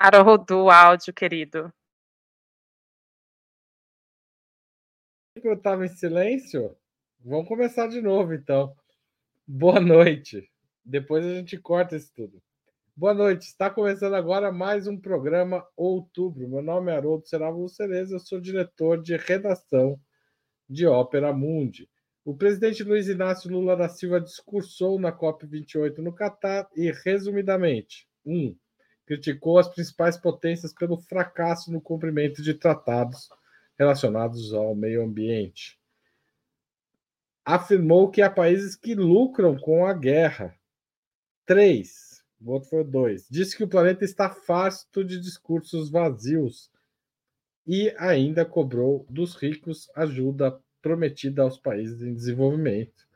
Haroldo, áudio, querido. Eu estava em silêncio? Vamos começar de novo, então. Boa noite. Depois a gente corta isso tudo. Boa noite. Está começando agora mais um programa Outubro. Meu nome é Haroldo Seravo Cereza, eu sou diretor de redação de Ópera Mundi. O presidente Luiz Inácio Lula da Silva discursou na COP28 no Catar e, resumidamente, 1. Um, criticou as principais potências pelo fracasso no cumprimento de tratados relacionados ao meio ambiente. Afirmou que há países que lucram com a guerra. 3 o outro foi dois. Disse que o planeta está farto de discursos vazios e ainda cobrou dos ricos ajuda prometida aos países em desenvolvimento.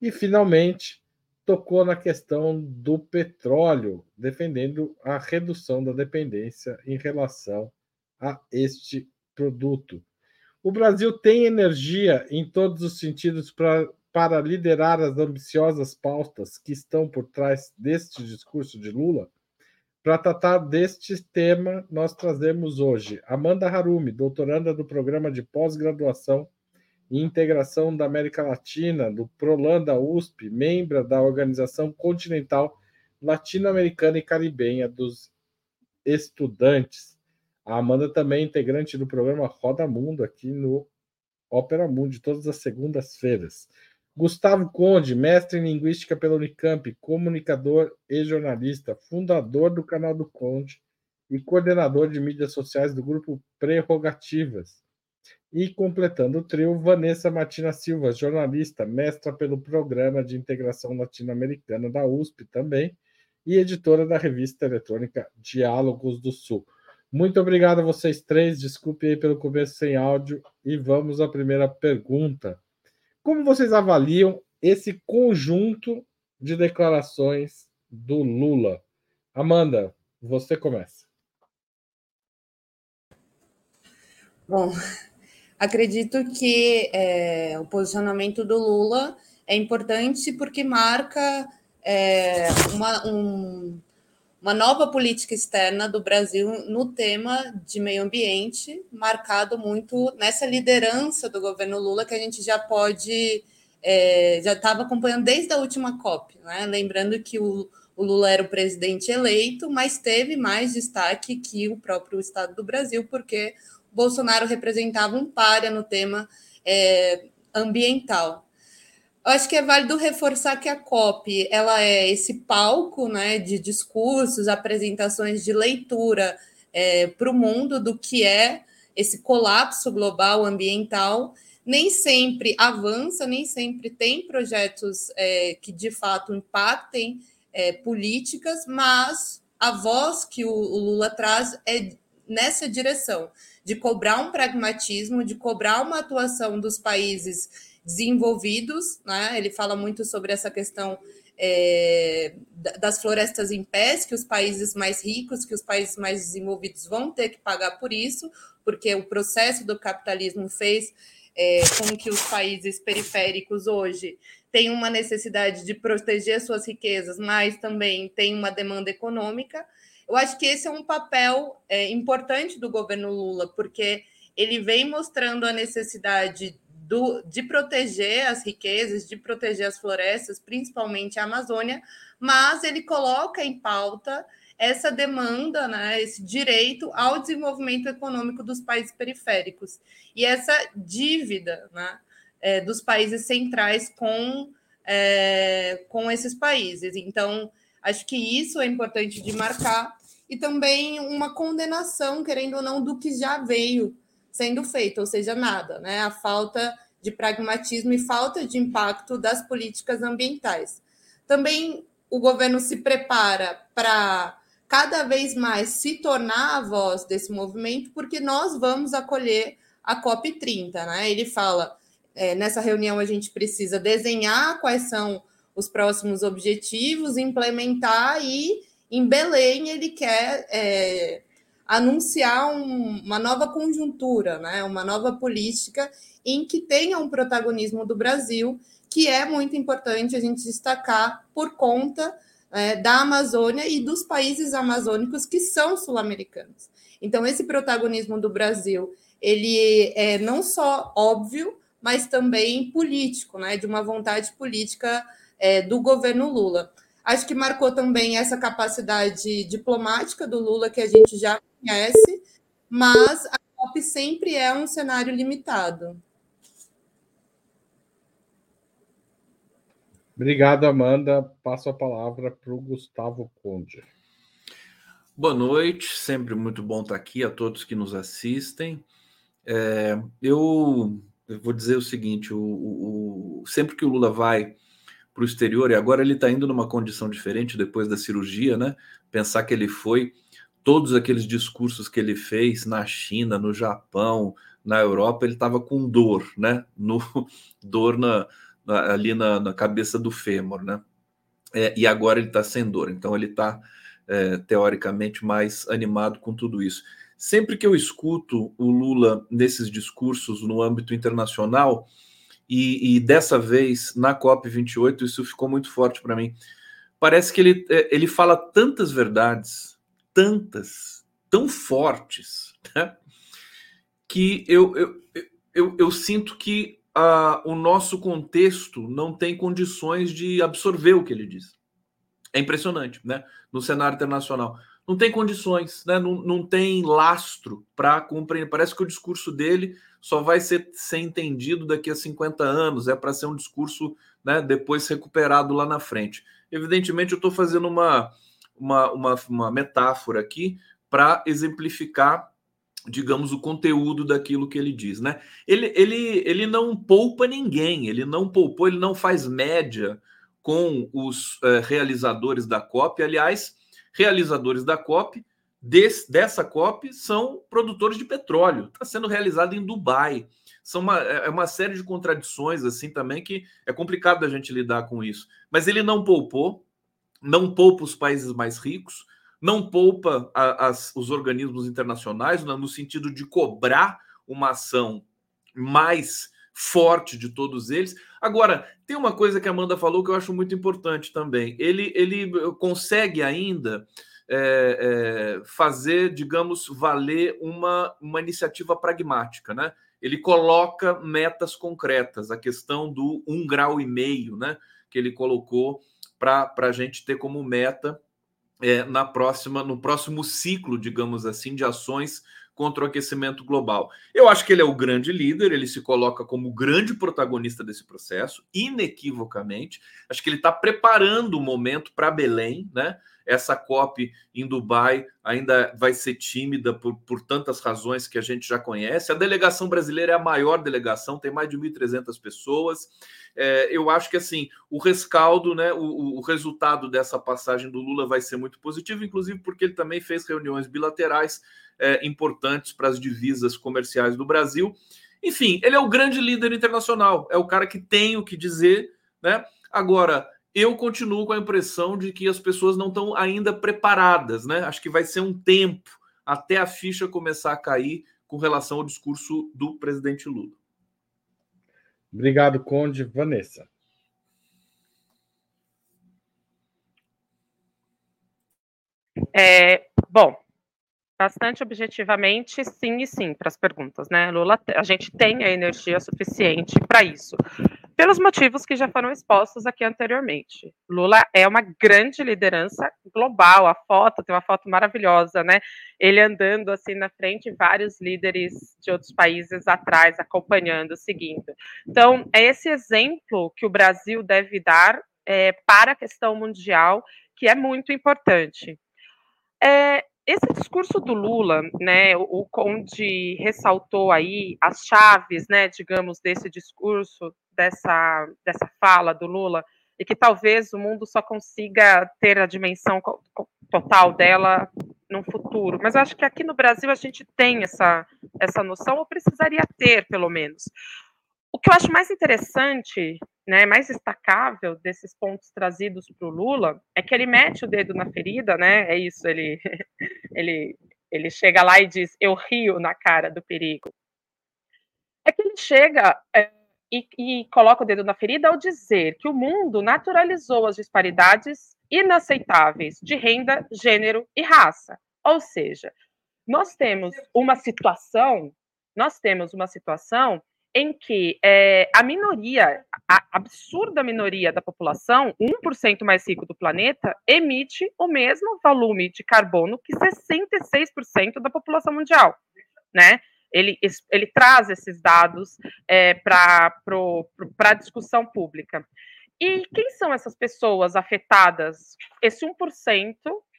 E, finalmente, tocou na questão do petróleo, defendendo a redução da dependência em relação a este produto. O Brasil tem energia em todos os sentidos para para liderar as ambiciosas pautas que estão por trás deste discurso de Lula? Para tratar deste tema, nós trazemos hoje Amanda Harumi, doutoranda do programa de pós-graduação e integração da América Latina, do Prolanda USP, membra da Organização Continental Latino-Americana e Caribenha dos Estudantes. A Amanda também é integrante do programa Roda Mundo aqui no Ópera Mundo, todas as segundas-feiras. Gustavo Conde, mestre em Linguística pela Unicamp, comunicador e jornalista, fundador do canal do Conde e coordenador de mídias sociais do grupo Prerrogativas. E completando o trio, Vanessa Martina Silva, jornalista, mestra pelo Programa de Integração Latino-Americana da USP também, e editora da revista eletrônica Diálogos do Sul. Muito obrigado a vocês três, desculpe aí pelo começo sem áudio, e vamos à primeira pergunta. Como vocês avaliam esse conjunto de declarações do Lula? Amanda, você começa. Bom, acredito que é, o posicionamento do Lula é importante porque marca é, uma, um, uma nova política externa do Brasil no tema de meio ambiente, marcado muito nessa liderança do governo Lula, que a gente já pode, é, já estava acompanhando desde a última COP, né? lembrando que o, o Lula era o presidente eleito, mas teve mais destaque que o próprio Estado do Brasil, porque Bolsonaro representava um párea no tema é, ambiental. Eu acho que é válido reforçar que a COP ela é esse palco né, de discursos, apresentações de leitura é, para o mundo do que é esse colapso global ambiental. Nem sempre avança, nem sempre tem projetos é, que de fato impactem é, políticas, mas a voz que o, o Lula traz é nessa direção de cobrar um pragmatismo, de cobrar uma atuação dos países desenvolvidos, né? Ele fala muito sobre essa questão é, das florestas em pés, que os países mais ricos, que os países mais desenvolvidos vão ter que pagar por isso, porque o processo do capitalismo fez é, com que os países periféricos hoje tenham uma necessidade de proteger suas riquezas, mas também tem uma demanda econômica. Eu acho que esse é um papel é, importante do governo Lula, porque ele vem mostrando a necessidade do, de proteger as riquezas, de proteger as florestas, principalmente a Amazônia, mas ele coloca em pauta essa demanda, né, esse direito ao desenvolvimento econômico dos países periféricos e essa dívida né, é, dos países centrais com, é, com esses países. Então, acho que isso é importante de marcar e também uma condenação, querendo ou não, do que já veio sendo feito, ou seja, nada, né? A falta de pragmatismo e falta de impacto das políticas ambientais. Também o governo se prepara para cada vez mais se tornar a voz desse movimento, porque nós vamos acolher a COP30, né? Ele fala, é, nessa reunião a gente precisa desenhar quais são os próximos objetivos, implementar e em Belém ele quer é, anunciar um, uma nova conjuntura, né, uma nova política em que tenha um protagonismo do Brasil, que é muito importante a gente destacar por conta é, da Amazônia e dos países amazônicos que são sul-americanos. Então, esse protagonismo do Brasil, ele é não só óbvio, mas também político, né, de uma vontade política é, do governo Lula. Acho que marcou também essa capacidade diplomática do Lula, que a gente já conhece, mas a COP sempre é um cenário limitado. Obrigado, Amanda. Passo a palavra para o Gustavo Conde. Boa noite, sempre muito bom estar aqui a todos que nos assistem. É, eu, eu, vou dizer o seguinte: o, o, o sempre que o Lula vai para o exterior, e agora ele está indo numa condição diferente depois da cirurgia, né? Pensar que ele foi, todos aqueles discursos que ele fez na China, no Japão, na Europa, ele estava com dor, né? No, dor na, ali na, na cabeça do fêmur, né? É, e agora ele está sem dor, então ele está é, teoricamente mais animado com tudo isso. Sempre que eu escuto o Lula nesses discursos no âmbito internacional, e, e dessa vez na COP28, isso ficou muito forte para mim. Parece que ele, é, ele fala tantas verdades, tantas, tão fortes, né? que eu, eu, eu, eu sinto que o nosso contexto não tem condições de absorver o que ele diz. É impressionante, né? No cenário internacional. Não tem condições, né? não, não tem lastro para compreender. Parece que o discurso dele só vai ser, ser entendido daqui a 50 anos, é para ser um discurso né, depois recuperado lá na frente. Evidentemente, eu estou fazendo uma, uma, uma, uma metáfora aqui para exemplificar digamos, o conteúdo daquilo que ele diz, né? Ele, ele, ele não poupa ninguém, ele não poupou, ele não faz média com os uh, realizadores da COP. Aliás, realizadores da COP, des, dessa COP, são produtores de petróleo. Está sendo realizado em Dubai. São uma, é, é uma série de contradições, assim, também, que é complicado a gente lidar com isso. Mas ele não poupou, não poupa os países mais ricos, não poupa a, as, os organismos internacionais no sentido de cobrar uma ação mais forte de todos eles. Agora, tem uma coisa que a Amanda falou que eu acho muito importante também. Ele, ele consegue ainda é, é, fazer, digamos, valer uma, uma iniciativa pragmática, né? Ele coloca metas concretas, a questão do um grau e meio, né? Que ele colocou para a gente ter como meta é, na próxima, no próximo ciclo, digamos assim, de ações contra o aquecimento global. Eu acho que ele é o grande líder, ele se coloca como o grande protagonista desse processo, inequivocamente. Acho que ele está preparando o momento para Belém, né? Essa COP em Dubai ainda vai ser tímida por, por tantas razões que a gente já conhece. A delegação brasileira é a maior delegação, tem mais de 1.300 pessoas. É, eu acho que assim o rescaldo, né, o, o, resultado dessa passagem do Lula vai ser muito positivo, inclusive porque ele também fez reuniões bilaterais é, importantes para as divisas comerciais do Brasil. Enfim, ele é o grande líder internacional, é o cara que tem o que dizer, né? Agora, eu continuo com a impressão de que as pessoas não estão ainda preparadas, né? Acho que vai ser um tempo até a ficha começar a cair com relação ao discurso do presidente Lula. Obrigado, Conde. Vanessa. É, bom, bastante objetivamente, sim e sim para as perguntas, né? Lula, a gente tem a energia suficiente para isso pelos motivos que já foram expostos aqui anteriormente. Lula é uma grande liderança global. A foto tem uma foto maravilhosa, né? Ele andando assim na frente, vários líderes de outros países atrás, acompanhando, seguindo. Então, é esse exemplo que o Brasil deve dar é, para a questão mundial, que é muito importante. É, esse discurso do Lula, né, o, Conde ressaltou aí as chaves, né, digamos, desse discurso dessa, dessa fala do Lula e que talvez o mundo só consiga ter a dimensão total dela no futuro. Mas eu acho que aqui no Brasil a gente tem essa, essa noção, ou precisaria ter, pelo menos. O que eu acho mais interessante, né, mais destacável desses pontos trazidos para o Lula é que ele mete o dedo na ferida, né? É isso, ele, ele, ele chega lá e diz: Eu rio na cara do perigo. É que ele chega é, e, e coloca o dedo na ferida ao dizer que o mundo naturalizou as disparidades inaceitáveis de renda, gênero e raça. Ou seja, nós temos uma situação, nós temos uma situação em que é, a minoria, a absurda minoria da população, 1% mais rico do planeta, emite o mesmo volume de carbono que 66% da população mundial, né? Ele, ele traz esses dados é, para a discussão pública. E quem são essas pessoas afetadas? Esse 1%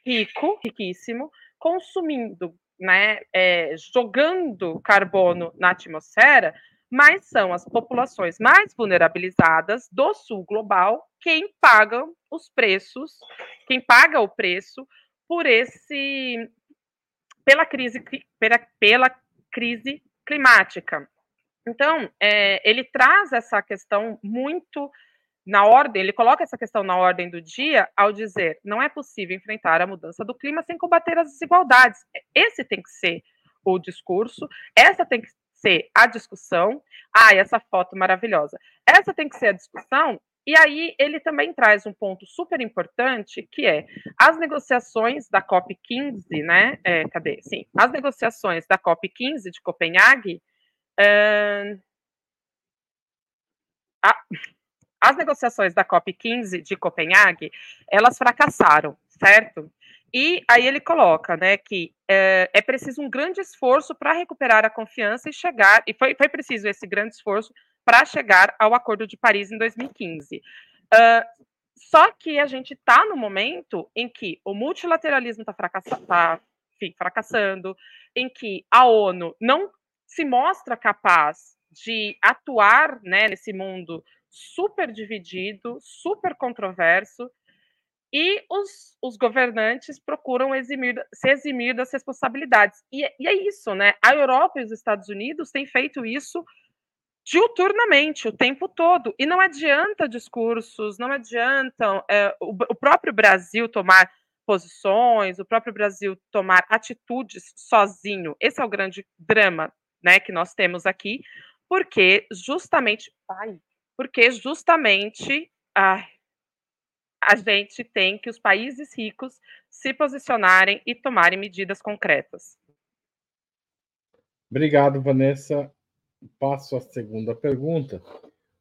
rico, riquíssimo, consumindo, né, é, jogando carbono na atmosfera, mas são as populações mais vulnerabilizadas do sul global quem pagam os preços, quem paga o preço por esse pela crise pela, pela crise climática. Então, é, ele traz essa questão muito na ordem, ele coloca essa questão na ordem do dia ao dizer: não é possível enfrentar a mudança do clima sem combater as desigualdades. Esse tem que ser o discurso, essa tem que ser a discussão. Ah, essa foto maravilhosa. Essa tem que ser a discussão. E aí ele também traz um ponto super importante, que é as negociações da COP 15, né? É, cadê? Sim, as negociações da COP 15 de Copenhague. Uh, a, as negociações da COP 15 de Copenhague, elas fracassaram, certo? E aí ele coloca, né, que é, é preciso um grande esforço para recuperar a confiança e chegar, e foi, foi preciso esse grande esforço para chegar ao Acordo de Paris em 2015. Uh, só que a gente está no momento em que o multilateralismo está fracassa tá, fracassando, em que a ONU não se mostra capaz de atuar né, nesse mundo super dividido, super controverso, e os, os governantes procuram eximir, se eximir das responsabilidades. E, e, é isso, né? A Europa e os Estados Unidos têm feito isso diuturnamente, o tempo todo. E não adianta discursos, não adianta é, o, o próprio Brasil tomar posições, o próprio Brasil tomar atitudes sozinho. Esse é o grande drama né, que nós temos aqui, porque justamente. Ai, porque justamente. Ai, a gente tem que os países ricos se posicionarem e tomarem medidas concretas. Obrigado, Vanessa. Passo à segunda pergunta.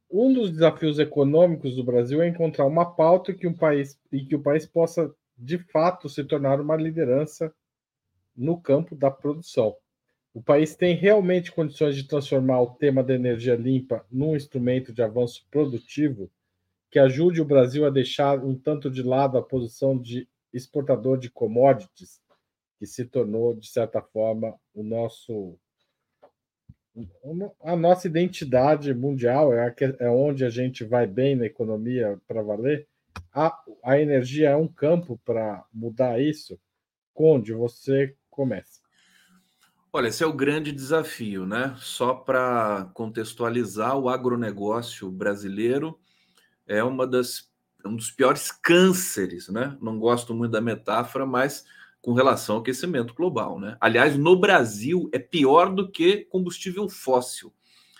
Um dos desafios econômicos do Brasil é encontrar uma pauta que um país e que o país possa de fato se tornar uma liderança no campo da produção. O país tem realmente condições de transformar o tema da energia limpa num instrumento de avanço produtivo que ajude o Brasil a deixar um tanto de lado a posição de exportador de commodities, que se tornou, de certa forma, o nosso a nossa identidade mundial, é, é onde a gente vai bem na economia para valer. A, a energia é um campo para mudar isso? Conde, você começa. Olha, esse é o grande desafio, né? Só para contextualizar, o agronegócio brasileiro é uma das um dos piores cânceres, né? Não gosto muito da metáfora, mas com relação ao aquecimento global, né? Aliás, no Brasil é pior do que combustível fóssil.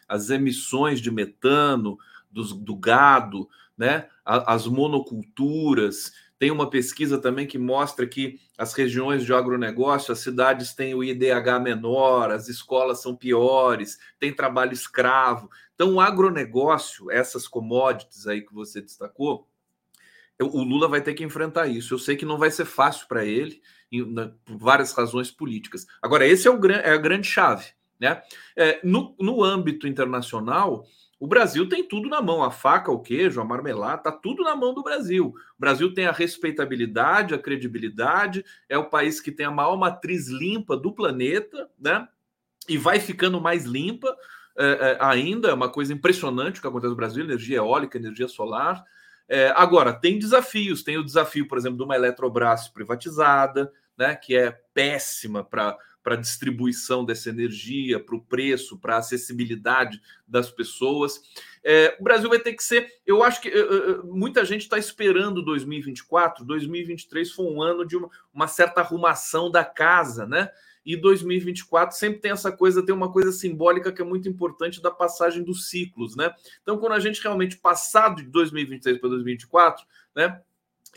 As emissões de metano dos, do gado, né? As monoculturas. Tem uma pesquisa também que mostra que as regiões de agronegócio, as cidades têm o IDH menor, as escolas são piores, tem trabalho escravo. Então, o agronegócio, essas commodities aí que você destacou, o Lula vai ter que enfrentar isso. Eu sei que não vai ser fácil para ele, por várias razões políticas. Agora, esse é, o, é a grande chave. Né? É, no, no âmbito internacional, o Brasil tem tudo na mão, a faca, o queijo, a marmelada, tá tudo na mão do Brasil. O Brasil tem a respeitabilidade, a credibilidade, é o país que tem a maior matriz limpa do planeta, né? E vai ficando mais limpa é, é, ainda, é uma coisa impressionante o que acontece no Brasil: energia eólica, energia solar. É, agora, tem desafios. Tem o desafio, por exemplo, de uma Eletrobras privatizada, né, que é péssima para para a distribuição dessa energia, para o preço, para a acessibilidade das pessoas. É, o Brasil vai ter que ser. Eu acho que uh, muita gente está esperando 2024. 2023 foi um ano de uma, uma certa arrumação da casa, né? e 2024 sempre tem essa coisa, tem uma coisa simbólica que é muito importante da passagem dos ciclos, né? Então, quando a gente realmente passar de 2023 para 2024, né?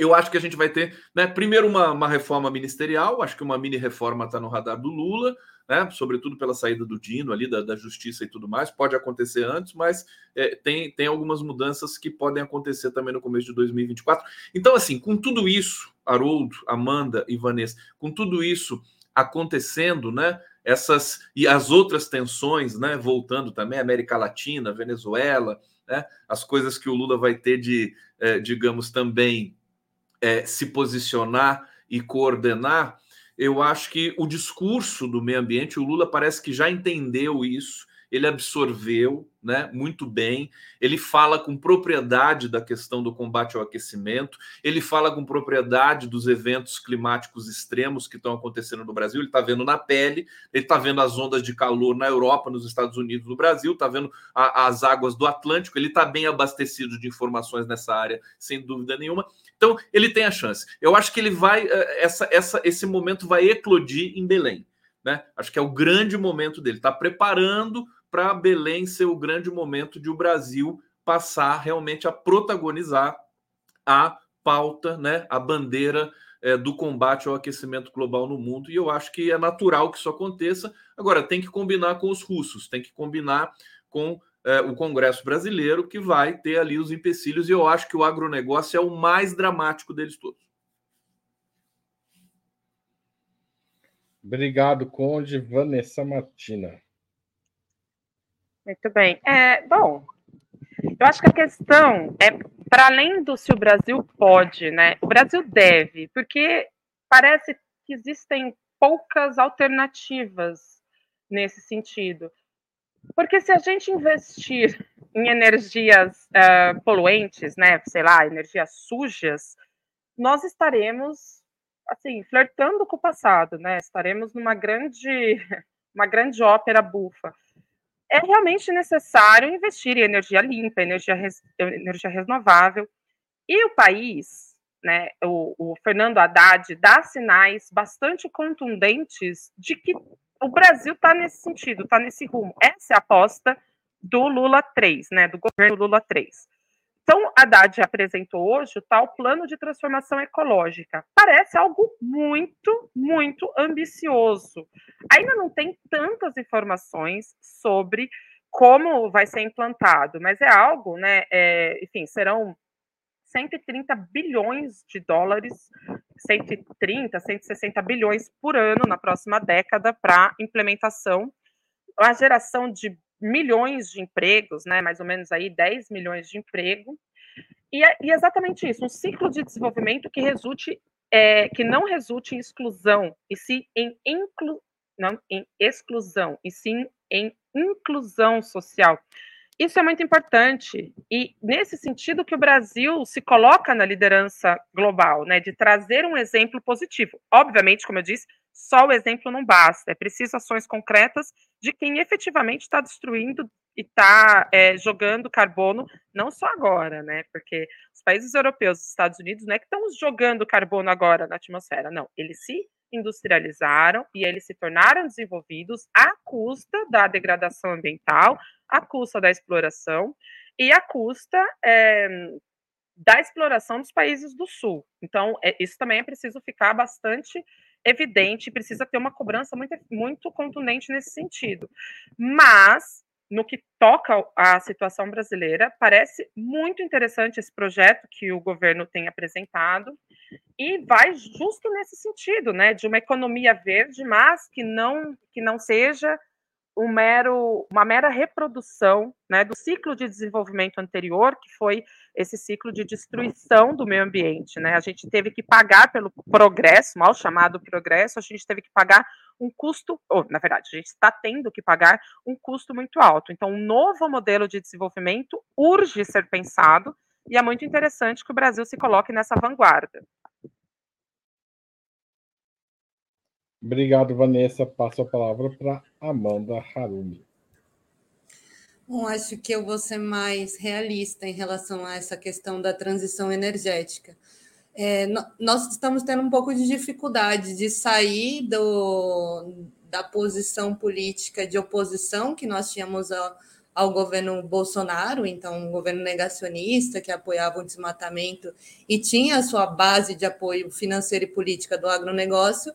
Eu acho que a gente vai ter, né, primeiro, uma, uma reforma ministerial, acho que uma mini reforma está no radar do Lula, né, sobretudo pela saída do Dino ali, da, da justiça e tudo mais. Pode acontecer antes, mas é, tem, tem algumas mudanças que podem acontecer também no começo de 2024. Então, assim, com tudo isso, Haroldo, Amanda e Vanessa, com tudo isso acontecendo, né? Essas e as outras tensões, né? Voltando também, América Latina, Venezuela, né? As coisas que o Lula vai ter de, é, digamos, também é, se posicionar e coordenar. Eu acho que o discurso do meio ambiente, o Lula parece que já entendeu isso ele absorveu né, muito bem, ele fala com propriedade da questão do combate ao aquecimento, ele fala com propriedade dos eventos climáticos extremos que estão acontecendo no Brasil, ele está vendo na pele, ele está vendo as ondas de calor na Europa, nos Estados Unidos, no Brasil, está vendo a, as águas do Atlântico, ele está bem abastecido de informações nessa área, sem dúvida nenhuma. Então, ele tem a chance. Eu acho que ele vai, eh, essa, essa, esse momento vai eclodir em Belém. Né? Acho que é o grande momento dele, está preparando para Belém ser o grande momento de o Brasil passar realmente a protagonizar a pauta, né, a bandeira é, do combate ao aquecimento global no mundo. E eu acho que é natural que isso aconteça. Agora, tem que combinar com os russos, tem que combinar com é, o Congresso brasileiro, que vai ter ali os empecilhos. E eu acho que o agronegócio é o mais dramático deles todos. Obrigado, Conde. Vanessa Martina. Muito bem. É, bom, eu acho que a questão é, para além do se o Brasil pode, né? O Brasil deve, porque parece que existem poucas alternativas nesse sentido. Porque se a gente investir em energias uh, poluentes, né, sei lá, energias sujas, nós estaremos assim flertando com o passado, né? Estaremos numa grande, uma grande ópera bufa é realmente necessário investir em energia limpa, energia, energia renovável. E o país, né, o, o Fernando Haddad, dá sinais bastante contundentes de que o Brasil está nesse sentido, está nesse rumo. Essa é a aposta do Lula 3, né, do governo Lula 3. Então, Haddad apresentou hoje o tal plano de transformação ecológica. Parece algo muito, muito ambicioso. Ainda não tem tantas informações sobre como vai ser implantado, mas é algo, né? É, enfim, serão 130 bilhões de dólares, 130, 160 bilhões por ano na próxima década para implementação. A geração de milhões de empregos, né, mais ou menos aí 10 milhões de emprego, e é, e é exatamente isso, um ciclo de desenvolvimento que resulte, é, que não resulte em exclusão, e sim em, inclu, não em exclusão, e sim em inclusão social. Isso é muito importante, e nesse sentido que o Brasil se coloca na liderança global, né, de trazer um exemplo positivo. Obviamente, como eu disse, só o exemplo não basta, é preciso ações concretas de quem efetivamente está destruindo e está é, jogando carbono, não só agora, né? Porque os países europeus, os Estados Unidos, não é que estão jogando carbono agora na atmosfera, não. Eles se industrializaram e eles se tornaram desenvolvidos à custa da degradação ambiental, à custa da exploração e à custa é, da exploração dos países do sul. Então, é, isso também é preciso ficar bastante evidente, precisa ter uma cobrança muito, muito contundente nesse sentido. Mas, no que toca à situação brasileira, parece muito interessante esse projeto que o governo tem apresentado e vai justo nesse sentido, né, de uma economia verde, mas que não que não seja um mero, uma mera reprodução né, do ciclo de desenvolvimento anterior, que foi esse ciclo de destruição do meio ambiente. Né? A gente teve que pagar pelo progresso, mal chamado progresso, a gente teve que pagar um custo, ou na verdade, a gente está tendo que pagar um custo muito alto. Então, um novo modelo de desenvolvimento urge ser pensado, e é muito interessante que o Brasil se coloque nessa vanguarda. Obrigado, Vanessa. Passo a palavra para Amanda Harumi. Bom, acho que eu vou ser mais realista em relação a essa questão da transição energética. É, nós estamos tendo um pouco de dificuldade de sair do, da posição política de oposição que nós tínhamos ao, ao governo Bolsonaro, então um governo negacionista que apoiava o desmatamento e tinha a sua base de apoio financeiro e política do agronegócio,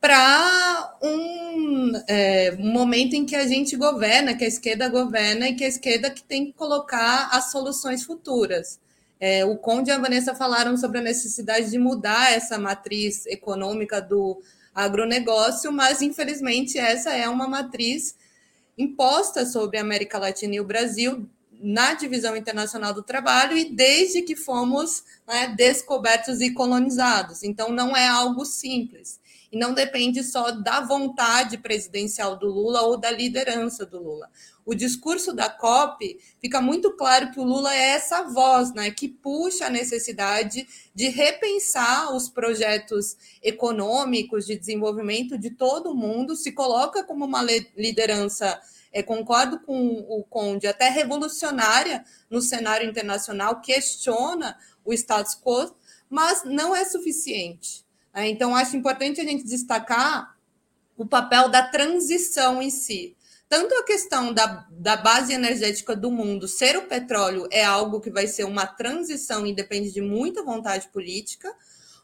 para um, é, um, momento em que a gente governa, que a esquerda governa e que a esquerda que tem que colocar as soluções futuras. É, o Conde e a Vanessa falaram sobre a necessidade de mudar essa matriz econômica do agronegócio, mas infelizmente essa é uma matriz imposta sobre a América Latina e o Brasil na divisão internacional do trabalho e desde que fomos né, descobertos e colonizados. Então não é algo simples e não depende só da vontade presidencial do Lula ou da liderança do Lula. O discurso da COP fica muito claro que o Lula é essa voz, né, que puxa a necessidade de repensar os projetos econômicos de desenvolvimento de todo o mundo, se coloca como uma liderança é, concordo com o Conde, até revolucionária no cenário internacional, questiona o status quo, mas não é suficiente. É, então, acho importante a gente destacar o papel da transição em si. Tanto a questão da, da base energética do mundo ser o petróleo é algo que vai ser uma transição e depende de muita vontade política,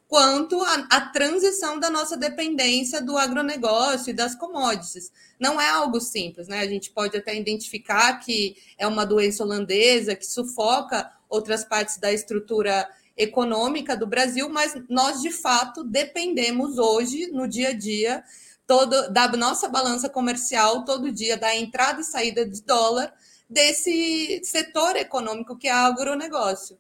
quanto a, a, transição da nossa dependência do agronegócio e das commodities. Não é algo simples, né? A gente pode até identificar que é uma doença holandesa que sufoca outras partes da estrutura econômica do Brasil, mas nós de fato dependemos hoje, no dia a dia, todo, da nossa balança comercial, todo dia, da entrada e saída de dólar, desse setor econômico que é o agronegócio.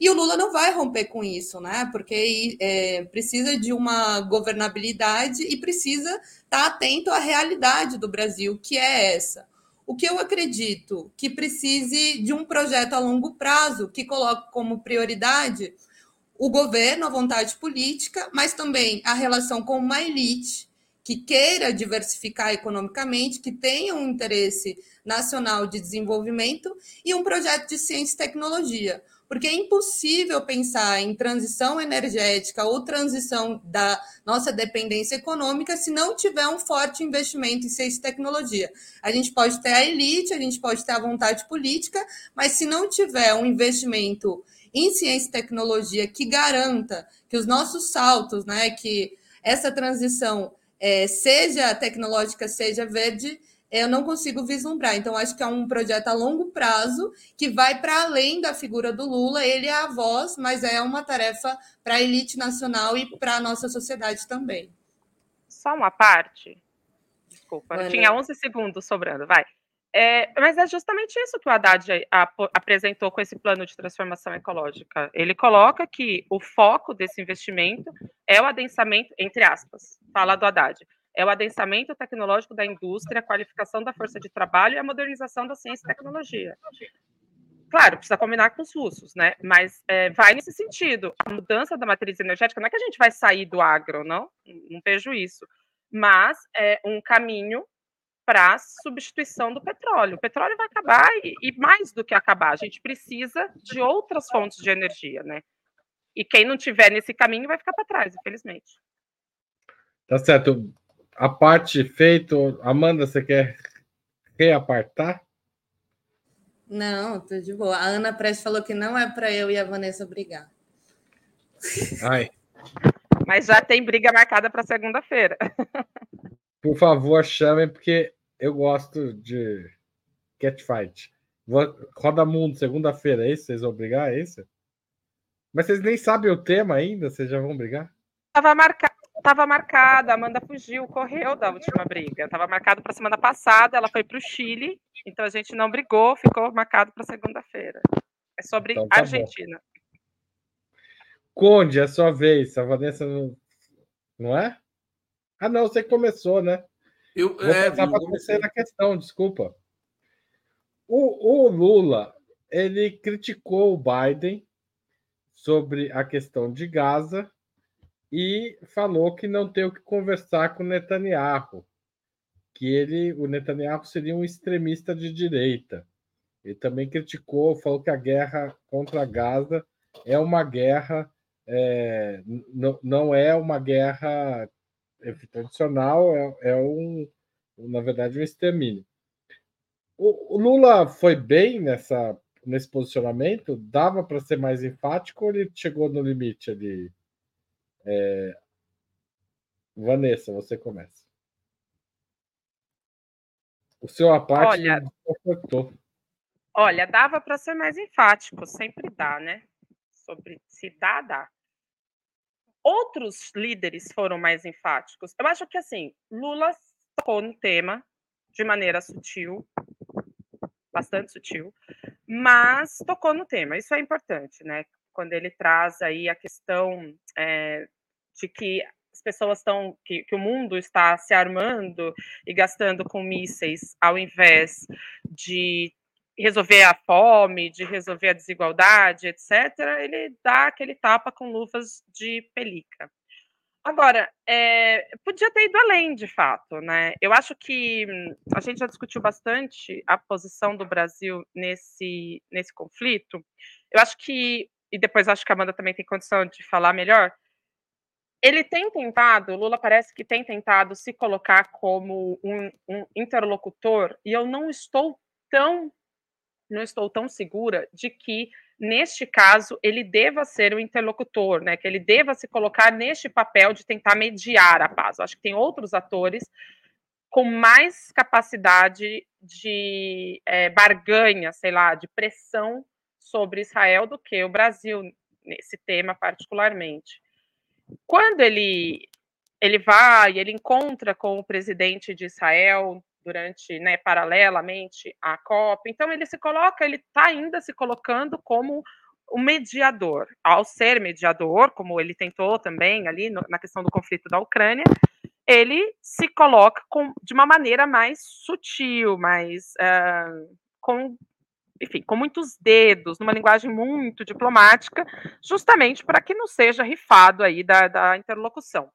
E o Lula não vai romper com isso, né? Porque é, precisa de uma governabilidade e precisa estar atento à realidade do Brasil, que é essa. O que eu acredito que precise de um projeto a longo prazo que coloque como prioridade o governo, a vontade política, mas também a relação com uma elite que queira diversificar economicamente, que tenha um interesse nacional de desenvolvimento e um projeto de ciência e tecnologia. Porque é impossível pensar em transição energética ou transição da nossa dependência econômica se não tiver um forte investimento em ciência e tecnologia. A gente pode ter a elite, a gente pode ter a vontade política, mas se não tiver um investimento em ciência e tecnologia que garanta que os nossos saltos, né, que essa transição é, seja tecnológica, seja verde, eu não consigo vislumbrar. Então, acho que é um projeto a longo prazo que vai para além da figura do Lula. Ele é a voz, mas é uma tarefa para a elite nacional e para a nossa sociedade também. Só uma parte. Desculpa, Mano. tinha 11 segundos sobrando, vai. É, mas é justamente isso que o Haddad apresentou com esse plano de transformação ecológica. Ele coloca que o foco desse investimento é o adensamento, entre aspas, fala do Haddad, é o adensamento tecnológico da indústria, a qualificação da força de trabalho e a modernização da ciência e tecnologia. Claro, precisa combinar com os russos, né? Mas é, vai nesse sentido. A mudança da matriz energética não é que a gente vai sair do agro, não, não vejo isso. Mas é um caminho para substituição do petróleo. O petróleo vai acabar e, e, mais do que acabar, a gente precisa de outras fontes de energia, né? E quem não tiver nesse caminho vai ficar para trás, infelizmente. Tá certo. A parte feita, Amanda, você quer reapartar? Não, tô de boa. A Ana Prestes falou que não é para eu e a Vanessa brigar. Ai. Mas já tem briga marcada para segunda-feira. Por favor, chamem, porque eu gosto de catfight. Roda Mundo, segunda-feira, é isso? Vocês vão brigar? É isso? Mas vocês nem sabem o tema ainda, vocês já vão brigar? Tava marcado, tava marcado, a Amanda fugiu, correu da última briga. Tava marcado para semana passada, ela foi para o Chile, então a gente não brigou, ficou marcado para segunda-feira. É sobre então, tá Argentina. Bom. Conde, é a sua vez. A Vanessa não, não é? Ah, não, você começou, né? Eu, Vou é, passar para a terceira questão, desculpa. O, o, Lula, ele criticou o Biden sobre a questão de Gaza e falou que não tem o que conversar com Netanyahu, que ele, o Netanyahu seria um extremista de direita. Ele também criticou, falou que a guerra contra Gaza é uma guerra, é, não, é uma guerra efeito adicional é, é um, na verdade, um extermínio. O, o Lula foi bem nessa, nesse posicionamento? Dava para ser mais enfático ou ele chegou no limite ali? É... Vanessa, você começa. O seu aparte olha, olha, dava para ser mais enfático, sempre dá, né? Sobre se dá, dá. Outros líderes foram mais enfáticos. Eu acho que assim, Lula tocou no tema de maneira sutil, bastante sutil, mas tocou no tema. Isso é importante, né? Quando ele traz aí a questão é, de que as pessoas estão, que, que, o mundo está se armando e gastando com mísseis ao invés de resolver a fome, de resolver a desigualdade, etc., ele dá aquele tapa com luvas de pelica. Agora, é, podia ter ido além, de fato, né? Eu acho que a gente já discutiu bastante a posição do Brasil nesse, nesse conflito. Eu acho que, e depois acho que a Amanda também tem condição de falar melhor, ele tem tentado, Lula parece que tem tentado se colocar como um, um interlocutor, e eu não estou tão não estou tão segura de que, neste caso, ele deva ser o interlocutor, né? que ele deva se colocar neste papel de tentar mediar a paz. Eu acho que tem outros atores com mais capacidade de é, barganha, sei lá, de pressão sobre Israel do que o Brasil, nesse tema particularmente. Quando ele ele vai, ele encontra com o presidente de Israel durante, né, paralelamente à COP. Então ele se coloca, ele está ainda se colocando como o mediador. Ao ser mediador, como ele tentou também ali no, na questão do conflito da Ucrânia, ele se coloca com, de uma maneira mais sutil, mais uh, com enfim, com muitos dedos, numa linguagem muito diplomática, justamente para que não seja rifado aí da, da interlocução.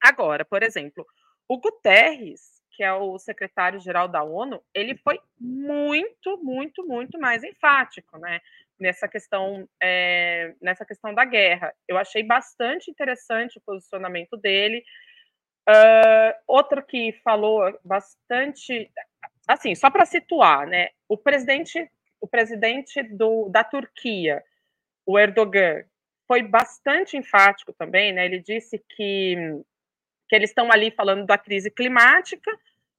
Agora, por exemplo, o Guterres que é o secretário-geral da ONU, ele foi muito, muito, muito mais enfático, né? Nessa questão, é, nessa questão da guerra. Eu achei bastante interessante o posicionamento dele. Uh, outro que falou bastante, assim, só para situar, né? O presidente, o presidente do, da Turquia, o Erdogan, foi bastante enfático também, né? Ele disse que que eles estão ali falando da crise climática,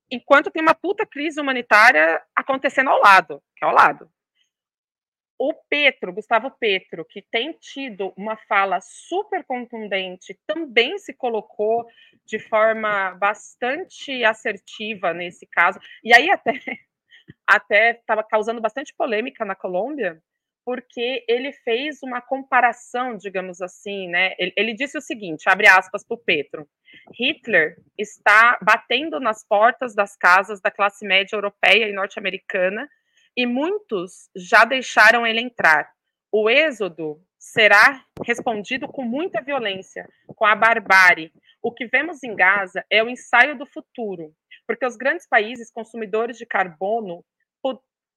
enquanto tem uma puta crise humanitária acontecendo ao lado, que é ao lado. O Petro, Gustavo Petro, que tem tido uma fala super contundente, também se colocou de forma bastante assertiva nesse caso. E aí até até estava causando bastante polêmica na Colômbia, porque ele fez uma comparação, digamos assim, né? Ele, ele disse o seguinte, abre aspas para o Petro, Hitler está batendo nas portas das casas da classe média europeia e norte-americana e muitos já deixaram ele entrar. O êxodo será respondido com muita violência, com a barbárie. O que vemos em Gaza é o ensaio do futuro, porque os grandes países consumidores de carbono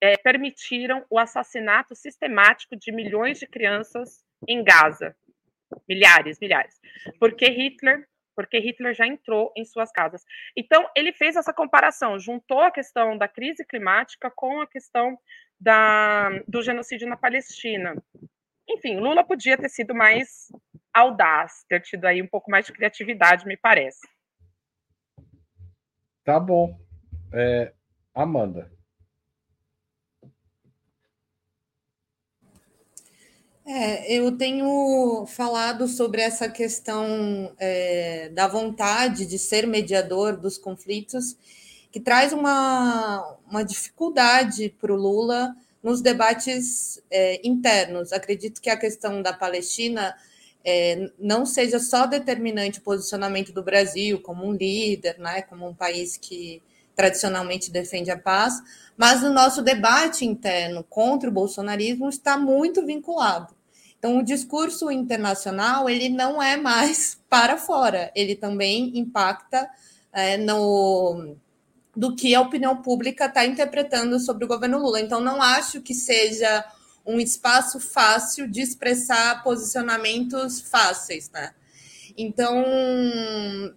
é, permitiram o assassinato sistemático de milhões de crianças em Gaza. Milhares, milhares. Porque Hitler, porque Hitler já entrou em suas casas. Então, ele fez essa comparação, juntou a questão da crise climática com a questão da, do genocídio na Palestina. Enfim, Lula podia ter sido mais audaz, ter tido aí um pouco mais de criatividade, me parece. Tá bom. É, Amanda. É, eu tenho falado sobre essa questão é, da vontade de ser mediador dos conflitos, que traz uma, uma dificuldade para o Lula nos debates é, internos. Acredito que a questão da Palestina é, não seja só determinante o posicionamento do Brasil como um líder, né, como um país que tradicionalmente defende a paz, mas o nosso debate interno contra o bolsonarismo está muito vinculado. Então, o discurso internacional ele não é mais para fora, ele também impacta é, no do que a opinião pública está interpretando sobre o governo Lula. Então, não acho que seja um espaço fácil de expressar posicionamentos fáceis, né? Então,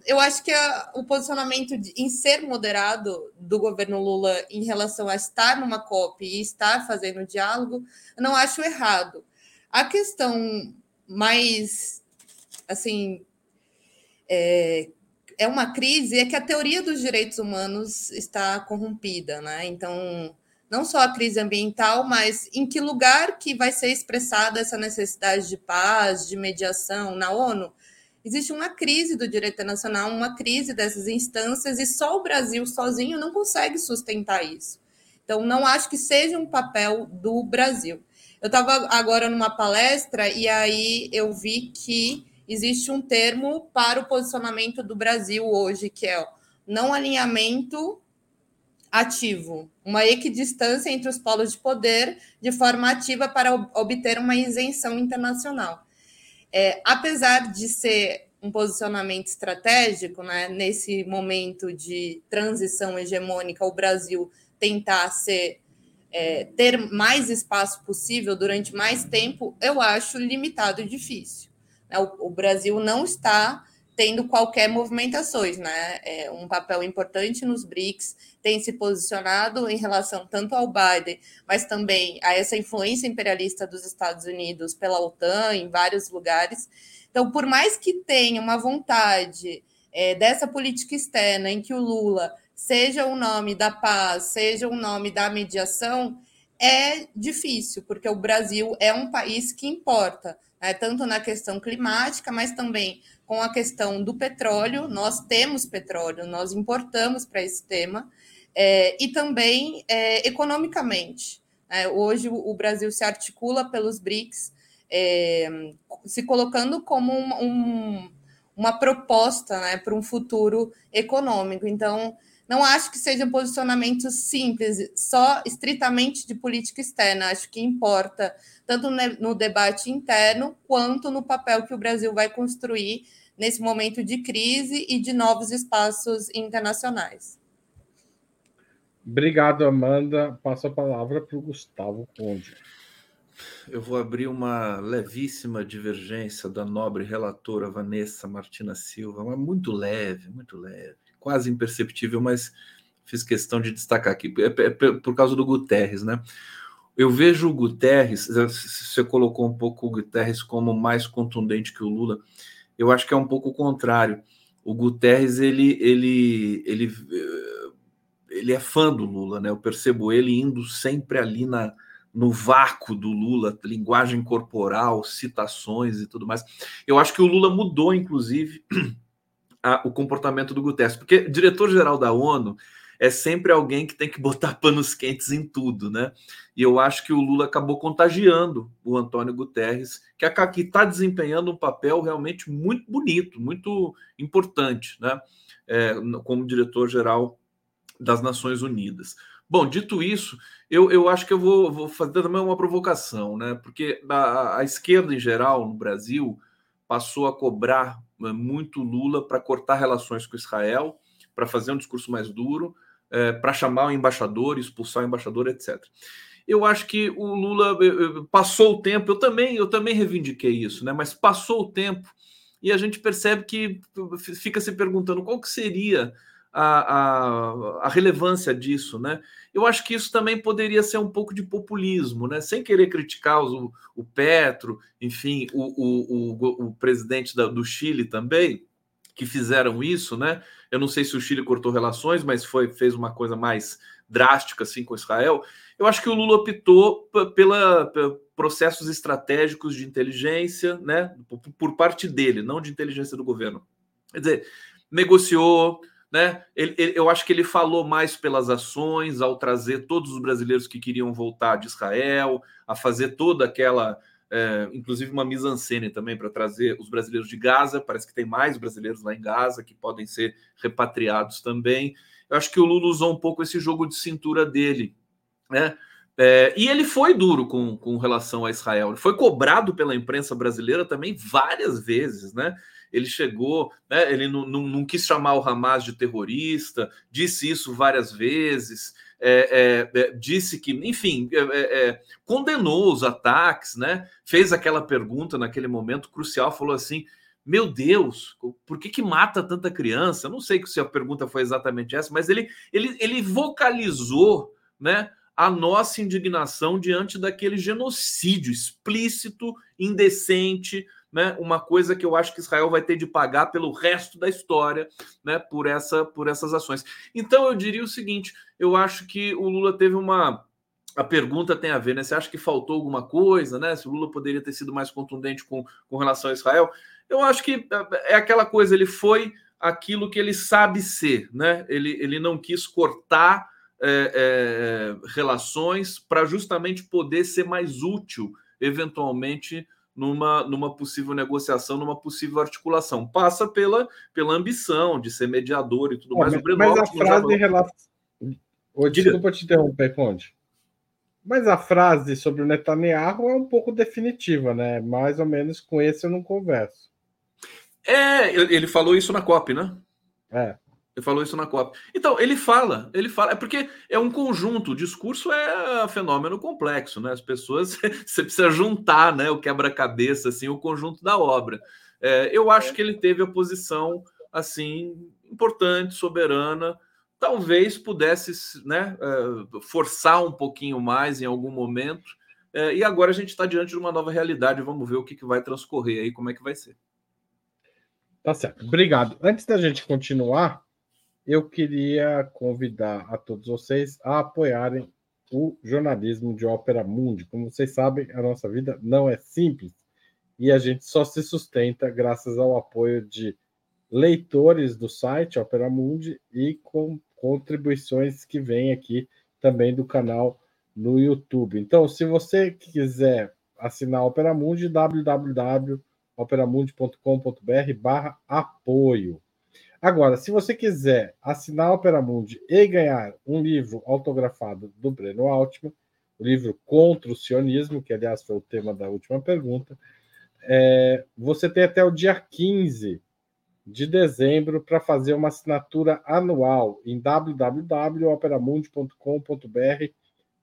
eu acho que a, o posicionamento de, em ser moderado do governo Lula em relação a estar numa COP e estar fazendo diálogo, eu não acho errado. A questão mais, assim, é, é uma crise é que a teoria dos direitos humanos está corrompida, né? Então, não só a crise ambiental, mas em que lugar que vai ser expressada essa necessidade de paz, de mediação na ONU? Existe uma crise do direito internacional, uma crise dessas instâncias, e só o Brasil sozinho não consegue sustentar isso. Então, não acho que seja um papel do Brasil. Eu estava agora numa palestra e aí eu vi que existe um termo para o posicionamento do Brasil hoje, que é não alinhamento ativo, uma equidistância entre os polos de poder de forma ativa para obter uma isenção internacional. É, apesar de ser um posicionamento estratégico, né, nesse momento de transição hegemônica, o Brasil tentar ser é, ter mais espaço possível durante mais tempo, eu acho limitado e difícil. Né? O, o Brasil não está tendo qualquer movimentações, né? É um papel importante nos BRICS, tem se posicionado em relação tanto ao Biden, mas também a essa influência imperialista dos Estados Unidos pela OTAN em vários lugares. Então, por mais que tenha uma vontade é, dessa política externa em que o Lula seja o nome da paz, seja o nome da mediação, é difícil, porque o Brasil é um país que importa, né, tanto na questão climática, mas também com a questão do petróleo. Nós temos petróleo, nós importamos para esse tema, é, e também é, economicamente. Né, hoje o Brasil se articula pelos BRICS, é, se colocando como um, um, uma proposta né, para um futuro econômico. Então, não acho que seja um posicionamento simples, só estritamente de política externa. Acho que importa tanto no debate interno quanto no papel que o Brasil vai construir nesse momento de crise e de novos espaços internacionais. Obrigado, Amanda. Passo a palavra para o Gustavo Conde. Eu vou abrir uma levíssima divergência da nobre relatora Vanessa Martina Silva, mas muito leve, muito leve quase imperceptível, mas fiz questão de destacar aqui, é, é, é por causa do Guterres, né? Eu vejo o Guterres, você colocou um pouco o Guterres como mais contundente que o Lula, eu acho que é um pouco o contrário. O Guterres, ele, ele, ele, ele é fã do Lula, né? Eu percebo ele indo sempre ali na, no vácuo do Lula, linguagem corporal, citações e tudo mais. Eu acho que o Lula mudou, inclusive, a, o comportamento do Guterres, porque diretor-geral da ONU é sempre alguém que tem que botar panos quentes em tudo, né? E eu acho que o Lula acabou contagiando o Antônio Guterres, que está desempenhando um papel realmente muito bonito, muito importante, né? É, como diretor-geral das Nações Unidas. Bom, dito isso, eu, eu acho que eu vou, vou fazer também uma provocação, né? Porque a, a esquerda em geral no Brasil passou a cobrar né, muito Lula para cortar relações com Israel, para fazer um discurso mais duro, é, para chamar o embaixador, expulsar o embaixador, etc. Eu acho que o Lula eh, eh, passou o tempo, eu também, eu também reivindiquei isso, né? Mas passou o tempo e a gente percebe que fica se perguntando qual que seria a, a, a, relevância disso, né? Eu acho que isso também poderia ser um pouco de populismo, né? Sem querer criticar o, o Petro, enfim, o, o, o, presidente da, do Chile também, que fizeram isso, né? Eu não sei se o Chile cortou relações, mas foi fez uma coisa mais drástica assim com Israel. Eu acho que o Lula optou pela, pela processos estratégicos de inteligência, né? Por, por parte dele, não de inteligência do governo. Quer dizer, negociou né? Ele, ele, eu acho que ele falou mais pelas ações ao trazer todos os brasileiros que queriam voltar de Israel, a fazer toda aquela, é, inclusive uma mise-en-scène também para trazer os brasileiros de Gaza. Parece que tem mais brasileiros lá em Gaza que podem ser repatriados também. Eu acho que o Lula usou um pouco esse jogo de cintura dele, né? É, e ele foi duro com, com relação a Israel. Ele foi cobrado pela imprensa brasileira também várias vezes, né? ele chegou, né, ele não, não, não, quis chamar o Hamas de terrorista, disse isso várias vezes, é, é, é disse que, enfim, é, é, condenou os ataques, né, fez aquela pergunta naquele momento crucial, falou assim, meu Deus, por que, que mata tanta criança? Não sei se a pergunta foi exatamente essa, mas ele, ele, ele vocalizou né, a nossa indignação diante daquele genocídio explícito, indecente, né, uma coisa que eu acho que Israel vai ter de pagar pelo resto da história né, por, essa, por essas ações. Então eu diria o seguinte: eu acho que o Lula teve uma a pergunta tem a ver, né? Você acha que faltou alguma coisa, né? Se o Lula poderia ter sido mais contundente com, com relação a Israel? Eu acho que é, é aquela coisa, ele foi aquilo que ele sabe ser, né? Ele, ele não quis cortar é, é, relações para justamente poder ser mais útil, eventualmente, numa, numa possível negociação, numa possível articulação. Passa pela, pela ambição de ser mediador e tudo mais. Mas, mas a frase em relação. Desculpa te interromper, Conde. Mas a frase sobre o Netanyahu é um pouco definitiva, né? Mais ou menos com esse eu não converso. É, ele falou isso na COP, né? É. Ele falou isso na COP. Então, ele fala, ele fala, é porque é um conjunto, o discurso é um fenômeno complexo, né? As pessoas, você precisa juntar, né, o quebra-cabeça, assim, o conjunto da obra. É, eu acho que ele teve a posição, assim, importante, soberana, talvez pudesse né, é, forçar um pouquinho mais em algum momento. É, e agora a gente está diante de uma nova realidade. Vamos ver o que, que vai transcorrer aí, como é que vai ser. Tá certo. Obrigado. Antes da gente continuar, eu queria convidar a todos vocês a apoiarem o jornalismo de Ópera Mundi. Como vocês sabem, a nossa vida não é simples e a gente só se sustenta graças ao apoio de leitores do site Opera Mundi e com contribuições que vêm aqui também do canal no YouTube. Então, se você quiser assinar a Opera Mundi, www.operamundi.com.br barra apoio. Agora, se você quiser assinar a Opera Mundi e ganhar um livro autografado do Breno Altman, o livro Contra o Sionismo, que aliás foi o tema da última pergunta, é, você tem até o dia 15 de dezembro para fazer uma assinatura anual em www.operamundi.com.br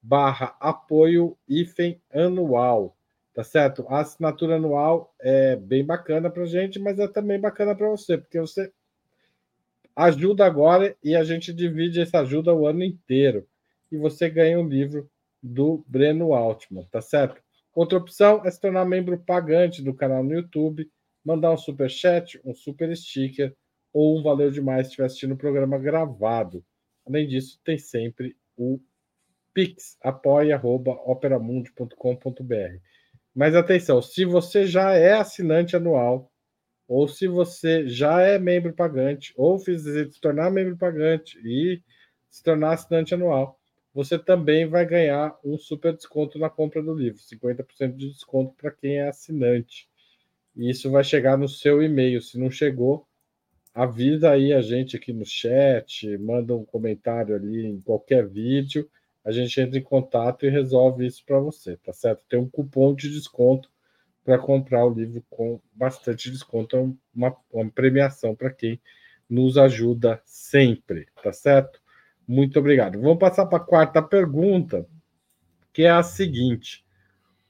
barra apoio hífen anual, tá certo? A assinatura anual é bem bacana para gente, mas é também bacana para você, porque você ajuda agora e a gente divide essa ajuda o ano inteiro. E você ganha um livro do Breno Altman, tá certo? Outra opção é se tornar membro pagante do canal no YouTube mandar um super chat, um super sticker ou um valeu demais se estiver assistindo o programa gravado. Além disso, tem sempre o pix apoia@operamundi.com.br. Mas atenção, se você já é assinante anual ou se você já é membro pagante ou fizer se tornar membro pagante e se tornar assinante anual, você também vai ganhar um super desconto na compra do livro, 50% de desconto para quem é assinante. E isso vai chegar no seu e-mail. Se não chegou, avisa aí a gente aqui no chat, manda um comentário ali em qualquer vídeo. A gente entra em contato e resolve isso para você, tá certo? Tem um cupom de desconto para comprar o livro com bastante desconto, é uma, uma premiação para quem nos ajuda sempre, tá certo? Muito obrigado. Vamos passar para a quarta pergunta, que é a seguinte: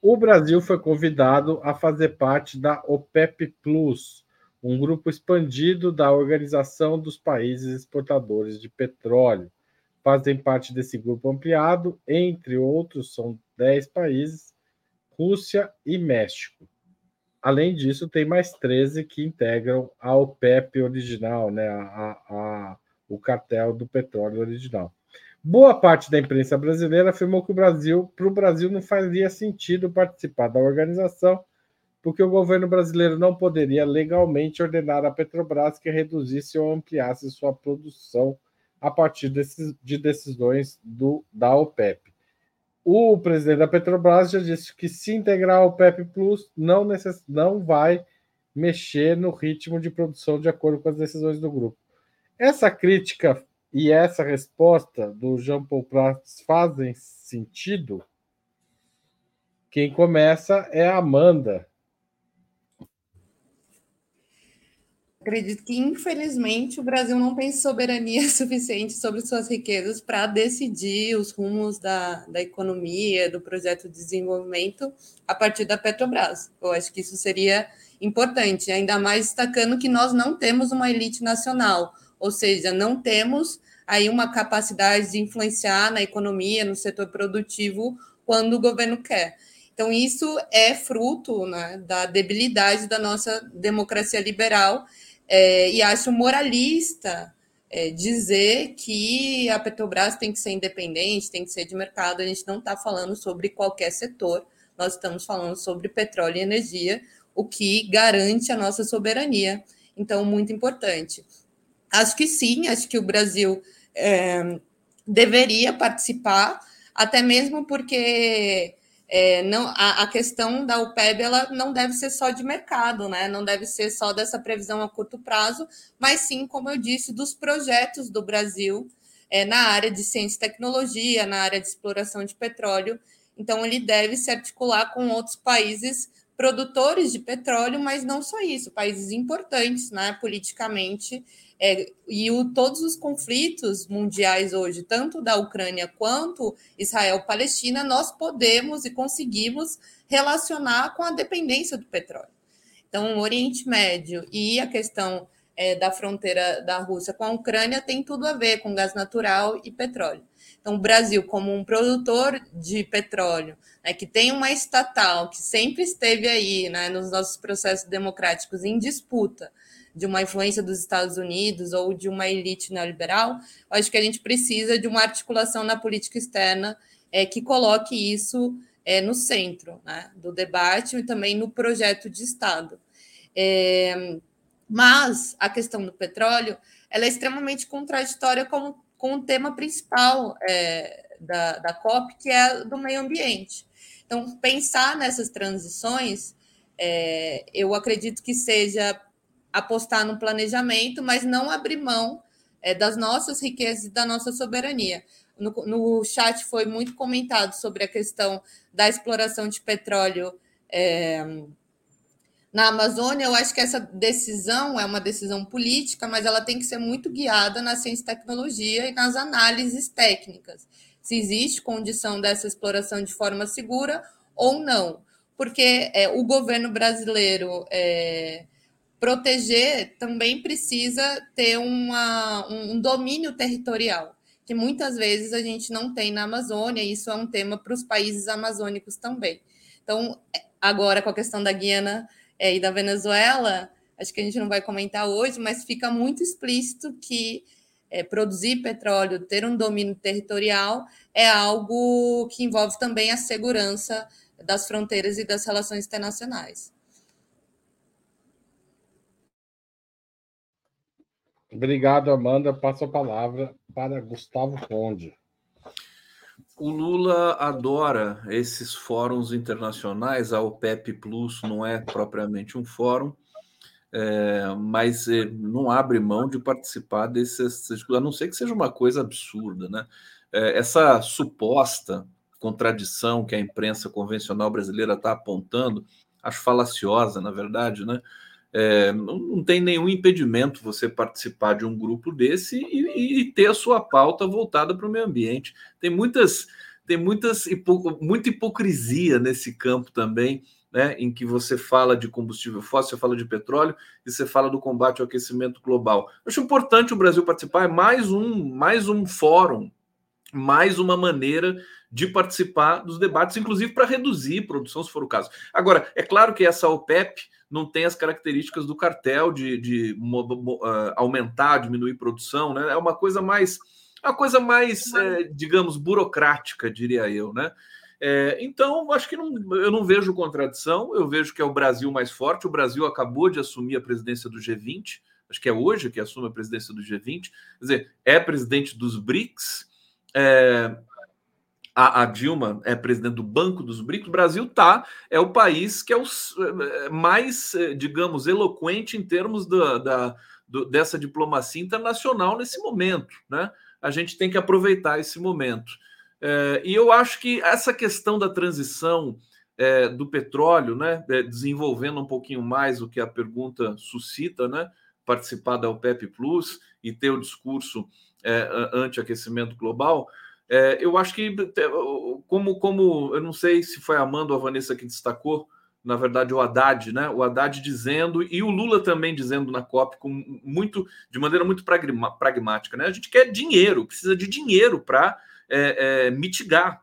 o Brasil foi convidado a fazer parte da OPEP Plus, um grupo expandido da Organização dos Países Exportadores de Petróleo. Fazem parte desse grupo ampliado, entre outros, são 10 países, Rússia e México. Além disso, tem mais 13 que integram a OPEP original, né, a, a, o cartel do petróleo original. Boa parte da imprensa brasileira afirmou que o Brasil, para o Brasil, não fazia sentido participar da organização, porque o governo brasileiro não poderia legalmente ordenar à Petrobras que reduzisse ou ampliasse sua produção a partir desses, de decisões do, da OPEP. O presidente da Petrobras já disse que se integrar ao OPEP Plus não, necess, não vai mexer no ritmo de produção de acordo com as decisões do grupo. Essa crítica e essa resposta do Jean Paul Prats fazem sentido? Quem começa é a Amanda. Acredito que, infelizmente, o Brasil não tem soberania suficiente sobre suas riquezas para decidir os rumos da, da economia, do projeto de desenvolvimento a partir da Petrobras. Eu acho que isso seria importante, ainda mais destacando que nós não temos uma elite nacional, ou seja, não temos aí uma capacidade de influenciar na economia, no setor produtivo, quando o governo quer. Então, isso é fruto né, da debilidade da nossa democracia liberal é, e acho moralista é, dizer que a Petrobras tem que ser independente, tem que ser de mercado. A gente não está falando sobre qualquer setor, nós estamos falando sobre petróleo e energia, o que garante a nossa soberania. Então, muito importante. Acho que sim, acho que o Brasil é, deveria participar, até mesmo porque é, não, a, a, questão da UPEB ela não deve ser só de mercado, né? não deve ser só dessa previsão a curto prazo, mas sim, como eu disse, dos projetos do Brasil é, na área de ciência e tecnologia, na área de exploração de petróleo. Então, ele deve se articular com outros países produtores de petróleo, mas não só isso, países importantes né, politicamente é, e o, todos os conflitos mundiais hoje, tanto da Ucrânia quanto Israel-Palestina, nós podemos e conseguimos relacionar com a dependência do petróleo. Então, o Oriente Médio e a questão é, da fronteira da Rússia com a Ucrânia tem tudo a ver com gás natural e petróleo. Então, o Brasil, como um produtor de petróleo, né, que tem uma estatal que sempre esteve aí né, nos nossos processos democráticos em disputa de uma influência dos Estados Unidos ou de uma elite neoliberal, acho que a gente precisa de uma articulação na política externa é, que coloque isso é, no centro né, do debate e também no projeto de Estado. É, mas a questão do petróleo ela é extremamente contraditória com, com o tema principal é, da, da COP, que é do meio ambiente. Então, pensar nessas transições, é, eu acredito que seja apostar no planejamento, mas não abrir mão é, das nossas riquezas e da nossa soberania. No, no, chat foi muito comentado sobre a questão da exploração de petróleo é, na Amazônia. Eu acho que essa decisão é uma decisão política, mas ela tem que ser muito guiada na ciência e tecnologia e nas análises técnicas. Se existe condição dessa exploração de forma segura ou não. Porque é, o governo brasileiro é, proteger também precisa ter uma, um domínio territorial, que muitas vezes a gente não tem na Amazônia, e isso é um tema para os países amazônicos também. Então, agora com a questão da Guiana é, e da Venezuela, acho que a gente não vai comentar hoje, mas fica muito explícito que é, produzir petróleo, ter um domínio territorial, é algo que envolve também a segurança das fronteiras e das relações internacionais. Obrigado, Amanda. Passo a palavra para Gustavo Conde. O Lula adora esses fóruns internacionais. A OPEP Plus não é propriamente um fórum, é, mas é, não abre mão de participar desses, a não ser que seja uma coisa absurda, né? É, essa suposta contradição que a imprensa convencional brasileira está apontando, acho falaciosa, na verdade, né? É, não, não, tem nenhum impedimento você participar de um grupo desse e, e ter a sua pauta voltada para o meio ambiente. Tem muitas, tem muitas hipo, muita hipocrisia nesse campo também, né, em que você fala de combustível fóssil, você fala de petróleo e você fala do combate ao aquecimento global. Eu acho importante o Brasil participar, é mais um, mais um fórum, mais uma maneira de participar dos debates, inclusive para reduzir produção, se for o caso. Agora, é claro que essa OPEP não tem as características do cartel de, de uh, aumentar, diminuir produção, né? É uma coisa mais, uma coisa mais, é, digamos, burocrática, diria eu, né? É, então, acho que não, eu não vejo contradição, eu vejo que é o Brasil mais forte. O Brasil acabou de assumir a presidência do G20, acho que é hoje que assume a presidência do G20, quer dizer, é presidente dos BRICS. É, a, a, Dilma é presidente do Banco dos BRICS, o Brasil tá, é o país que é o é, mais, é, digamos, eloquente em termos da, da do, dessa diplomacia internacional nesse momento, né? A gente tem que aproveitar esse momento. É, e eu acho que essa questão da transição é, do petróleo, né, é, desenvolvendo um pouquinho mais o que a pergunta suscita, né, participar da OPEP Plus e ter o discurso é, anti-aquecimento global. É, eu acho que, como, como eu não sei se foi a Amanda ou a Vanessa que destacou, na verdade, o Haddad, né? O Haddad dizendo, e o Lula também dizendo na COP, com muito, de maneira muito pragmática, né? A gente quer dinheiro, precisa de dinheiro para é, é, mitigar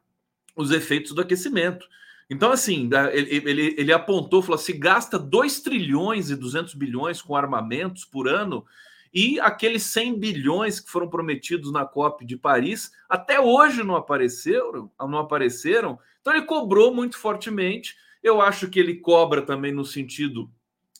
os efeitos do aquecimento. Então, assim, ele, ele, ele apontou, falou: se gasta 2 trilhões e 200 bilhões com armamentos por ano, e aqueles 100 bilhões que foram prometidos na COP de Paris até hoje não apareceram, não apareceram. Então ele cobrou muito fortemente eu acho que ele cobra também no sentido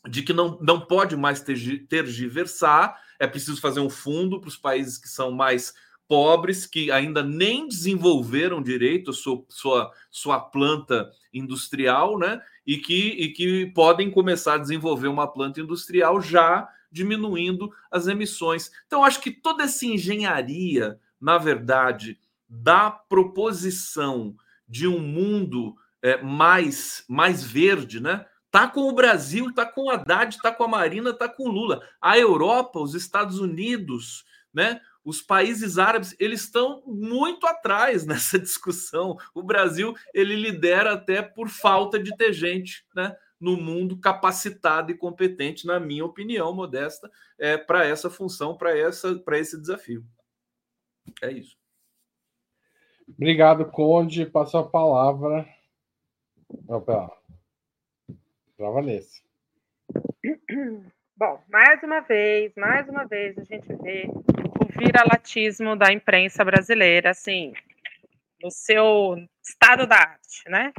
de que não, não pode mais tergiversar, é preciso fazer um fundo para os países que são mais pobres, que ainda nem desenvolveram direito sua, sua, sua planta industrial, né? E que, e que podem começar a desenvolver uma planta industrial já diminuindo as emissões. Então, acho que toda essa engenharia, na verdade, da proposição de um mundo é, mais, mais verde, né? Tá com o Brasil, tá com o Haddad, tá com a Marina, tá com o Lula. A Europa, os Estados Unidos, né? Os países árabes, eles estão muito atrás nessa discussão. O Brasil, ele lidera até por falta de ter gente, né? no mundo capacitado e competente, na minha opinião, modesta, é, para essa função, para essa, para esse desafio. É isso. Obrigado, Conde. Passo a palavra Opa. Pra Vanessa. Bom, mais uma vez, mais uma vez, a gente vê viralatismo da imprensa brasileira, assim, no seu estado da arte, né?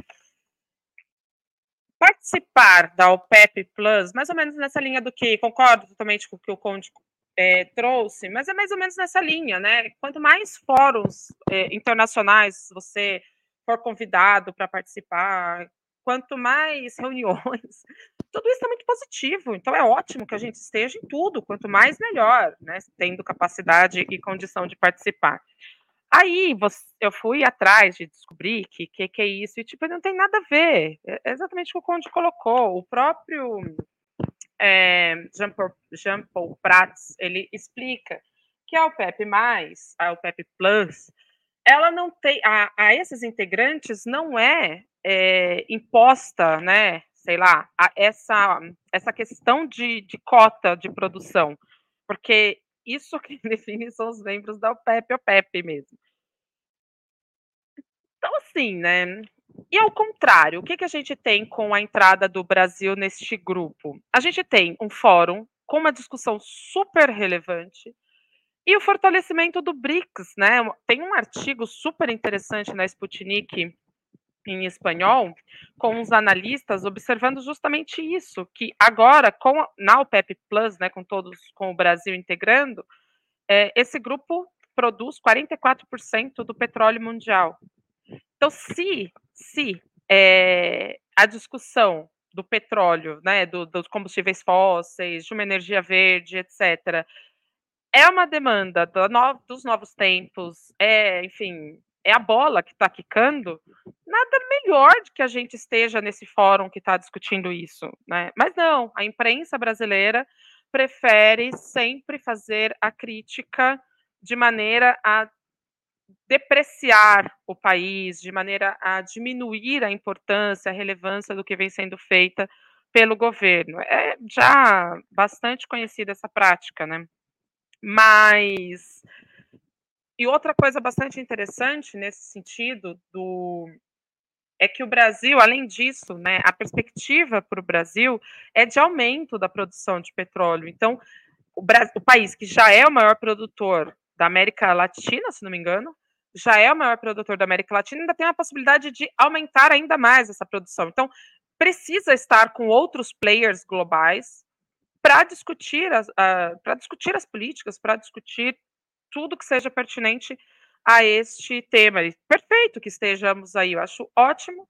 Participar da OPEP Plus, mais ou menos nessa linha do que, concordo totalmente com o que o Conde é, trouxe, mas é mais ou menos nessa linha, né? Quanto mais fóruns é, internacionais você for convidado para participar, quanto mais reuniões, tudo isso é muito positivo. Então é ótimo que a gente esteja em tudo, quanto mais melhor, né? Tendo capacidade e condição de participar. Aí eu fui atrás de descobrir que que, que é isso, e tipo, não tem nada a ver. É exatamente o que o Conde colocou. O próprio é, Jean-Paul Jean Prats, ele explica que a OPEP+, a OPEP Plus, ela não tem a, a esses integrantes não é, é, imposta, né? Sei lá, essa essa questão de, de cota de produção, porque isso que define são os membros da OPEP, OPEP mesmo. Então, assim, né? E ao contrário, o que, que a gente tem com a entrada do Brasil neste grupo? A gente tem um fórum com uma discussão super relevante, e o fortalecimento do BRICS, né? Tem um artigo super interessante na Sputnik em espanhol, com os analistas observando justamente isso, que agora com na OPEP Plus, né, com todos, com o Brasil integrando, é, esse grupo produz 44% do petróleo mundial. Então, se se é, a discussão do petróleo, né, do, dos combustíveis fósseis, de uma energia verde, etc., é uma demanda do no, dos novos tempos, é, enfim, é a bola que está quicando, nada melhor de que a gente esteja nesse fórum que está discutindo isso, né? Mas não, a imprensa brasileira prefere sempre fazer a crítica de maneira a depreciar o país, de maneira a diminuir a importância, a relevância do que vem sendo feita pelo governo. É já bastante conhecida essa prática, né? Mas e outra coisa bastante interessante nesse sentido do é que o Brasil, além disso, né, a perspectiva para o Brasil é de aumento da produção de petróleo. Então, o, Brasil, o país que já é o maior produtor da América Latina, se não me engano, já é o maior produtor da América Latina, ainda tem a possibilidade de aumentar ainda mais essa produção. Então, precisa estar com outros players globais para discutir as, uh, para discutir as políticas, para discutir tudo que seja pertinente a este tema. Perfeito que estejamos aí, eu acho ótimo.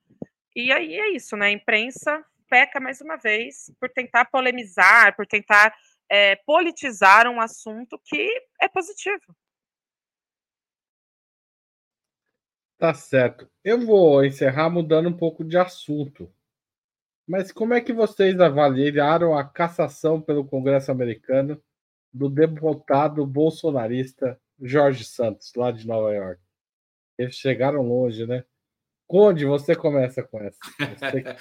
E aí é isso, né? A imprensa peca mais uma vez por tentar polemizar, por tentar é, politizar um assunto que é positivo. Tá certo. Eu vou encerrar mudando um pouco de assunto. Mas como é que vocês avaliaram a cassação pelo Congresso americano do deputado bolsonarista Jorge Santos, lá de Nova York? Eles chegaram longe, né? Conde, você começa com essa.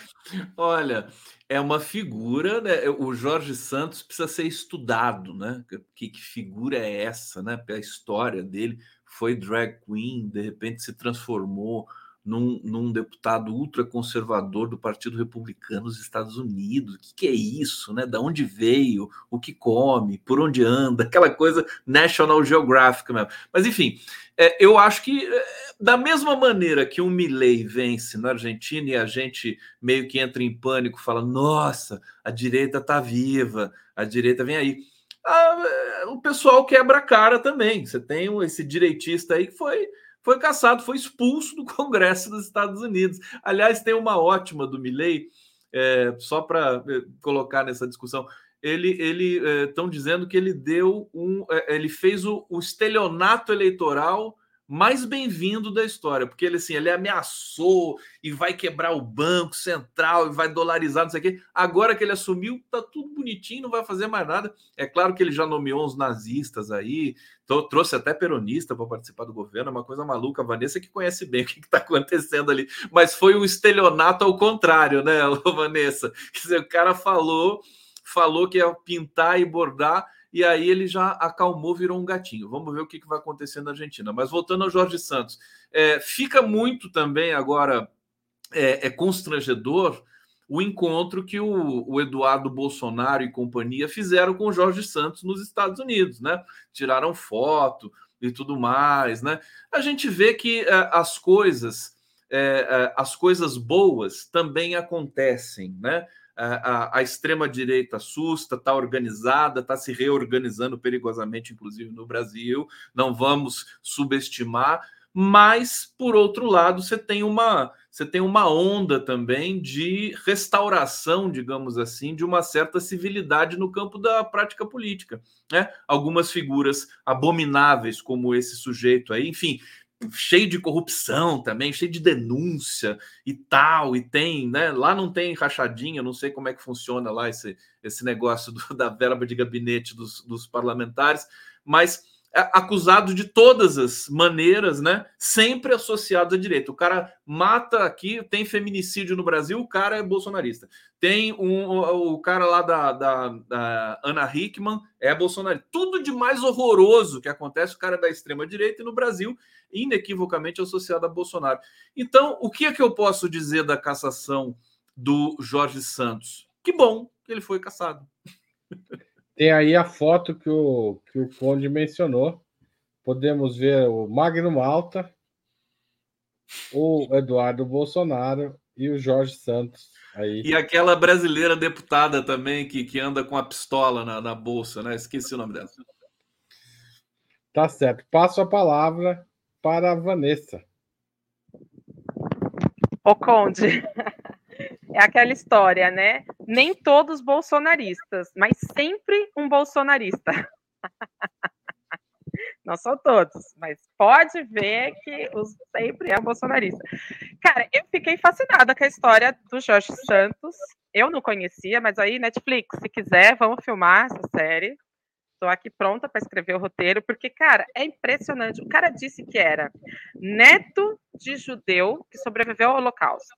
Olha, é uma figura, né? O Jorge Santos precisa ser estudado, né? Que, que figura é essa, né? A história dele foi drag queen, de repente se transformou num, num deputado ultraconservador do Partido Republicano dos Estados Unidos. O que, que, é isso, né? Da onde veio, o que come, por onde anda, aquela coisa National Geographic mesmo. Mas enfim, é, eu acho que é, da mesma maneira que um Milley vence na Argentina e a gente meio que entra em pânico, fala: nossa, a direita está viva, a direita vem aí. Ah, é, o pessoal quebra a cara também. Você tem esse direitista aí que foi foi caçado, foi expulso do Congresso dos Estados Unidos. Aliás, tem uma ótima do Milley, é, só para é, colocar nessa discussão. Ele estão é, dizendo que ele deu um, é, ele fez o, o estelionato eleitoral mais bem-vindo da história, porque ele assim, ele ameaçou e vai quebrar o banco central e vai dolarizar, não sei o quê. Agora que ele assumiu, tá tudo bonitinho, não vai fazer mais nada. É claro que ele já nomeou uns nazistas aí, trouxe até peronista para participar do governo, é uma coisa maluca. A Vanessa que conhece bem o que está acontecendo ali, mas foi um estelionato ao contrário, né, Vanessa? Quer dizer, o cara falou, falou que ia pintar e bordar e aí ele já acalmou, virou um gatinho. Vamos ver o que, vai acontecer na Argentina. Mas voltando ao Jorge Santos, é, fica muito também agora é, é constrangedor o encontro que o, o, Eduardo Bolsonaro e companhia fizeram com o Jorge Santos nos Estados Unidos, né? Tiraram foto e tudo mais, né? A gente vê que é, as coisas, é, é as coisas boas também acontecem, né? A, a extrema-direita assusta, está organizada, está se reorganizando perigosamente, inclusive no Brasil, não vamos subestimar, mas, por outro lado, você tem uma, você tem uma onda também de restauração, digamos assim, de uma certa civilidade no campo da prática política. Né? Algumas figuras abomináveis, como esse sujeito aí, enfim, cheio de corrupção também, cheio de denúncia e tal, e tem, né? Lá não tem rachadinha, não sei como é que funciona lá esse, esse negócio do, da verba de gabinete dos, dos parlamentares, mas é acusado de todas as maneiras, né? Sempre associado à direita. O cara mata aqui, tem feminicídio no Brasil, o cara é bolsonarista. Tem um, o, o cara lá da, da, da, Ana Hickman é bolsonarista. Tudo de mais horroroso que acontece, o cara é da extrema direita e no Brasil, inequivocamente associado a Bolsonaro. Então, o que é que eu posso dizer da cassação do Jorge Santos? Que bom que ele foi cassado. Tem aí a foto que o, que o Conde mencionou. Podemos ver o Magno Malta, o Eduardo Bolsonaro e o Jorge Santos aí. E aquela brasileira deputada também que, que anda com a pistola na, na bolsa, né? Esqueci o nome dela. Tá certo. Passo a palavra para a Vanessa. Ô, Conde, é aquela história, né? Nem todos bolsonaristas, mas sempre um bolsonarista. Não são todos, mas pode ver que os, sempre é um bolsonarista. Cara, eu fiquei fascinada com a história do Jorge Santos. Eu não conhecia, mas aí, Netflix, se quiser, vamos filmar essa série. Estou aqui pronta para escrever o roteiro, porque, cara, é impressionante. O cara disse que era neto de judeu que sobreviveu ao Holocausto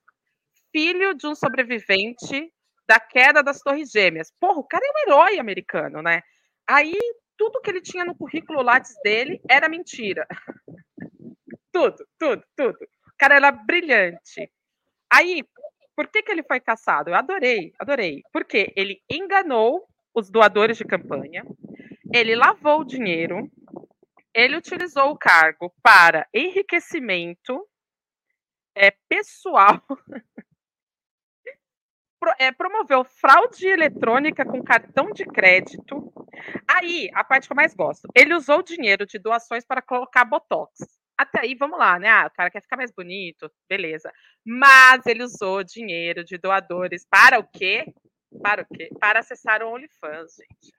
filho de um sobrevivente da queda das Torres Gêmeas. Porra, o cara é um herói americano, né? Aí tudo que ele tinha no currículo Lattes dele era mentira. tudo, tudo, tudo. O cara era brilhante. Aí, por que, que ele foi caçado? Eu adorei, adorei. Porque ele enganou os doadores de campanha, ele lavou o dinheiro, ele utilizou o cargo para enriquecimento é, pessoal é, promoveu fraude eletrônica com cartão de crédito. Aí, a parte que eu mais gosto, ele usou dinheiro de doações para colocar botox. Até aí, vamos lá, né? Ah, o cara quer ficar mais bonito, beleza. Mas ele usou dinheiro de doadores para o quê? Para o quê? Para acessar o OnlyFans, gente.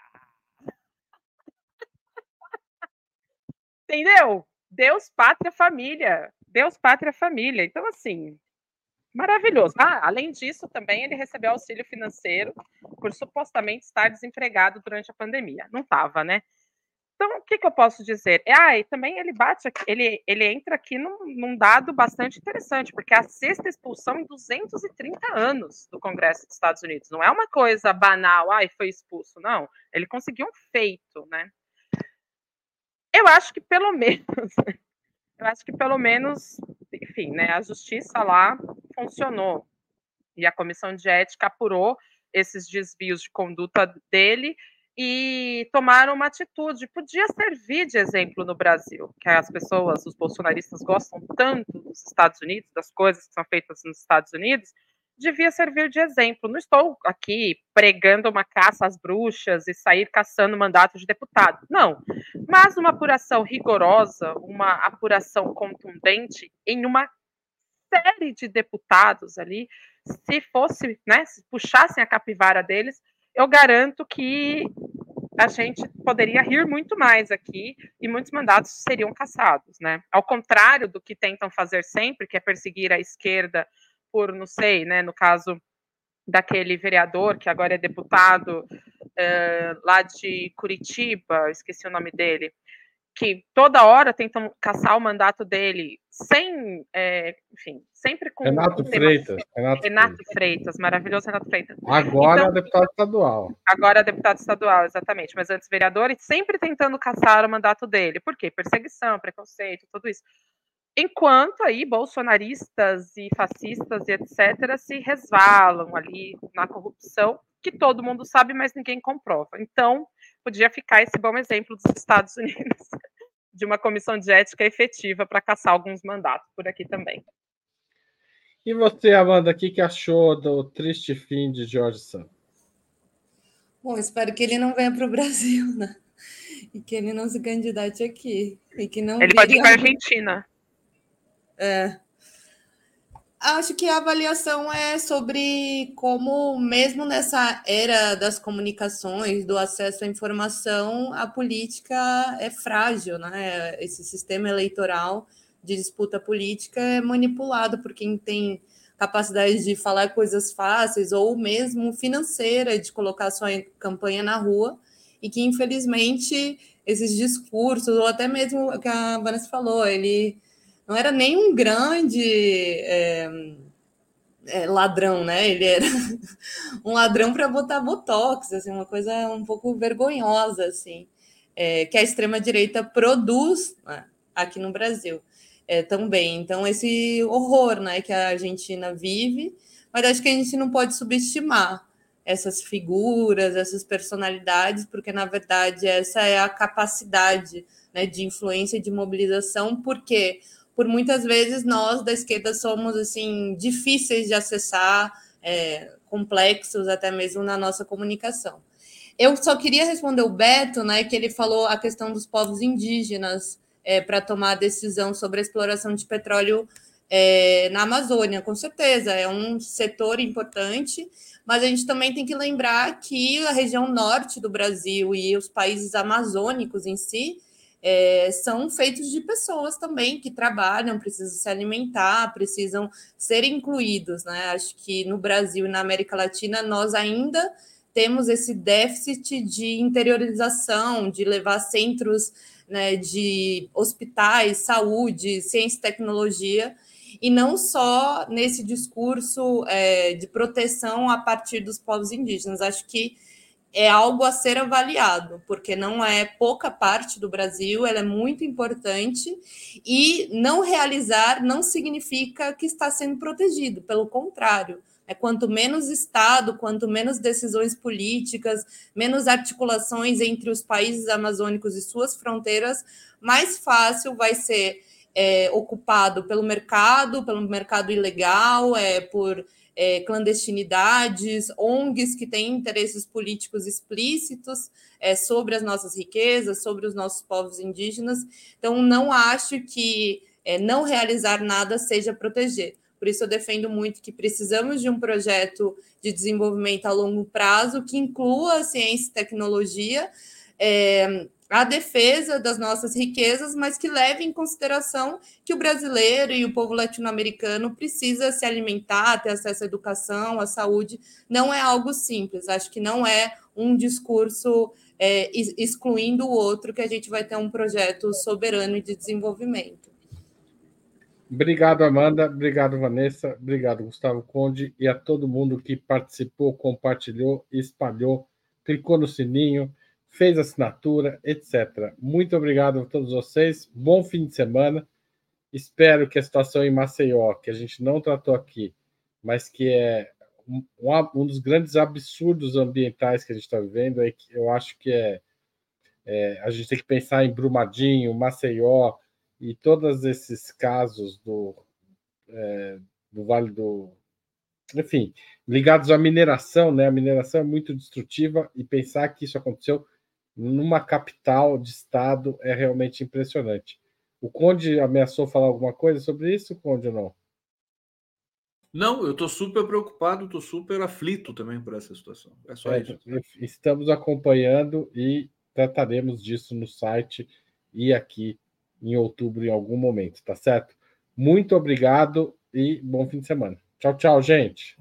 Entendeu? Deus, pátria, família. Deus, pátria, família. Então, assim, Maravilhoso. Ah, além disso, também ele recebeu auxílio financeiro por supostamente estar desempregado durante a pandemia. Não estava, né? Então, o que, que eu posso dizer? Ah, e também ele bate, ele, ele entra aqui num, num, dado bastante interessante, porque é a sexta expulsão em 230 anos do Congresso dos Estados Unidos. Não é uma coisa banal, ai, foi expulso. Não, ele conseguiu um feito, né? Eu acho que pelo menos, eu acho que pelo menos, enfim, né, a justiça lá funcionou. E a comissão de ética apurou esses desvios de conduta dele e tomaram uma atitude. Podia servir de exemplo no Brasil, que as pessoas, os bolsonaristas gostam tanto dos Estados Unidos, das coisas que são feitas nos Estados Unidos, devia servir de exemplo. Não estou aqui pregando uma caça às bruxas e sair caçando mandato de deputado. Não. Mas uma apuração rigorosa, uma apuração contundente em uma série de deputados ali, se fosse, né, se puxassem a capivara deles, eu garanto que a gente poderia rir muito mais aqui e muitos mandatos seriam cassados, né? Ao contrário do que tentam fazer sempre, que é perseguir a esquerda por, não sei, né, no caso daquele vereador que agora é deputado é, lá de Curitiba, esqueci o nome dele, que toda hora tentam caçar o mandato dele, sem, é, enfim, sempre com. Renato com Freitas. Renato, Renato Freitas. Freitas. maravilhoso Renato Freitas. Agora então, é deputado estadual. Agora é deputado estadual, exatamente, mas antes vereador, e sempre tentando caçar o mandato dele. Por quê? Perseguição, preconceito, tudo isso. Enquanto aí bolsonaristas e fascistas e etc. se resvalam ali na corrupção, que todo mundo sabe, mas ninguém comprova. Então, podia ficar esse bom exemplo dos Estados Unidos, de uma comissão de ética efetiva para caçar alguns mandatos por aqui também. E você, Amanda, o que, que achou do triste fim de George Santos? Bom, espero que ele não venha para o Brasil, né? E que ele não se candidate aqui. E que não ele pode ir para a Argentina. É, Acho que a avaliação é sobre como, mesmo nessa era das comunicações, do acesso à informação, a política é frágil, né? Esse sistema eleitoral de disputa política é manipulado por quem tem capacidade de falar coisas fáceis ou mesmo financeira de colocar sua campanha na rua e que infelizmente esses discursos ou até mesmo o que a Vanessa falou, ele não era nem um grande é, é, ladrão, né? Ele era um ladrão para botar botox, assim, uma coisa um pouco vergonhosa, assim, é, que a extrema direita produz né, aqui no Brasil é, também. Então esse horror, né, que a Argentina vive, mas acho que a gente não pode subestimar essas figuras, essas personalidades, porque na verdade essa é a capacidade né, de influência de mobilização, porque por muitas vezes nós da esquerda somos assim difíceis de acessar, é, complexos até mesmo na nossa comunicação. Eu só queria responder o Beto, né, que ele falou a questão dos povos indígenas é, para tomar a decisão sobre a exploração de petróleo é, na Amazônia. Com certeza, é um setor importante, mas a gente também tem que lembrar que a região norte do Brasil e os países amazônicos em si é, são feitos de pessoas também que trabalham, precisam se alimentar, precisam ser incluídos. Né? Acho que no Brasil e na América Latina nós ainda temos esse déficit de interiorização, de levar centros né, de hospitais, saúde, ciência e tecnologia, e não só nesse discurso é, de proteção a partir dos povos indígenas. Acho que é algo a ser avaliado, porque não é pouca parte do Brasil, ela é muito importante e não realizar não significa que está sendo protegido, pelo contrário. É quanto menos Estado, quanto menos decisões políticas, menos articulações entre os países amazônicos e suas fronteiras, mais fácil vai ser é, ocupado pelo mercado, pelo mercado ilegal, é, por é, clandestinidades, ONGs que têm interesses políticos explícitos é, sobre as nossas riquezas, sobre os nossos povos indígenas. Então, não acho que é, não realizar nada seja proteger. Por isso, eu defendo muito que precisamos de um projeto de desenvolvimento a longo prazo que inclua ciência e tecnologia. É, a defesa das nossas riquezas, mas que leve em consideração que o brasileiro e o povo latino-americano precisa se alimentar, ter acesso à educação, à saúde. Não é algo simples. Acho que não é um discurso é, excluindo o outro que a gente vai ter um projeto soberano de desenvolvimento. Obrigado, Amanda. Obrigado, Vanessa. Obrigado, Gustavo Conde. E a todo mundo que participou, compartilhou, espalhou, clicou no sininho, fez assinatura, etc. Muito obrigado a todos vocês. Bom fim de semana. Espero que a situação em Maceió, que a gente não tratou aqui, mas que é um, um dos grandes absurdos ambientais que a gente está vivendo, é que eu acho que é, é a gente tem que pensar em Brumadinho, Maceió e todos esses casos do, é, do Vale do. Enfim, ligados à mineração, né? A mineração é muito destrutiva e pensar que isso aconteceu numa capital de estado é realmente impressionante. O Conde ameaçou falar alguma coisa sobre isso, Conde, ou não? Não, eu estou super preocupado, estou super aflito também por essa situação. É só é, isso. Estamos acompanhando e trataremos disso no site e aqui em outubro em algum momento, tá certo? Muito obrigado e bom fim de semana. Tchau, tchau, gente.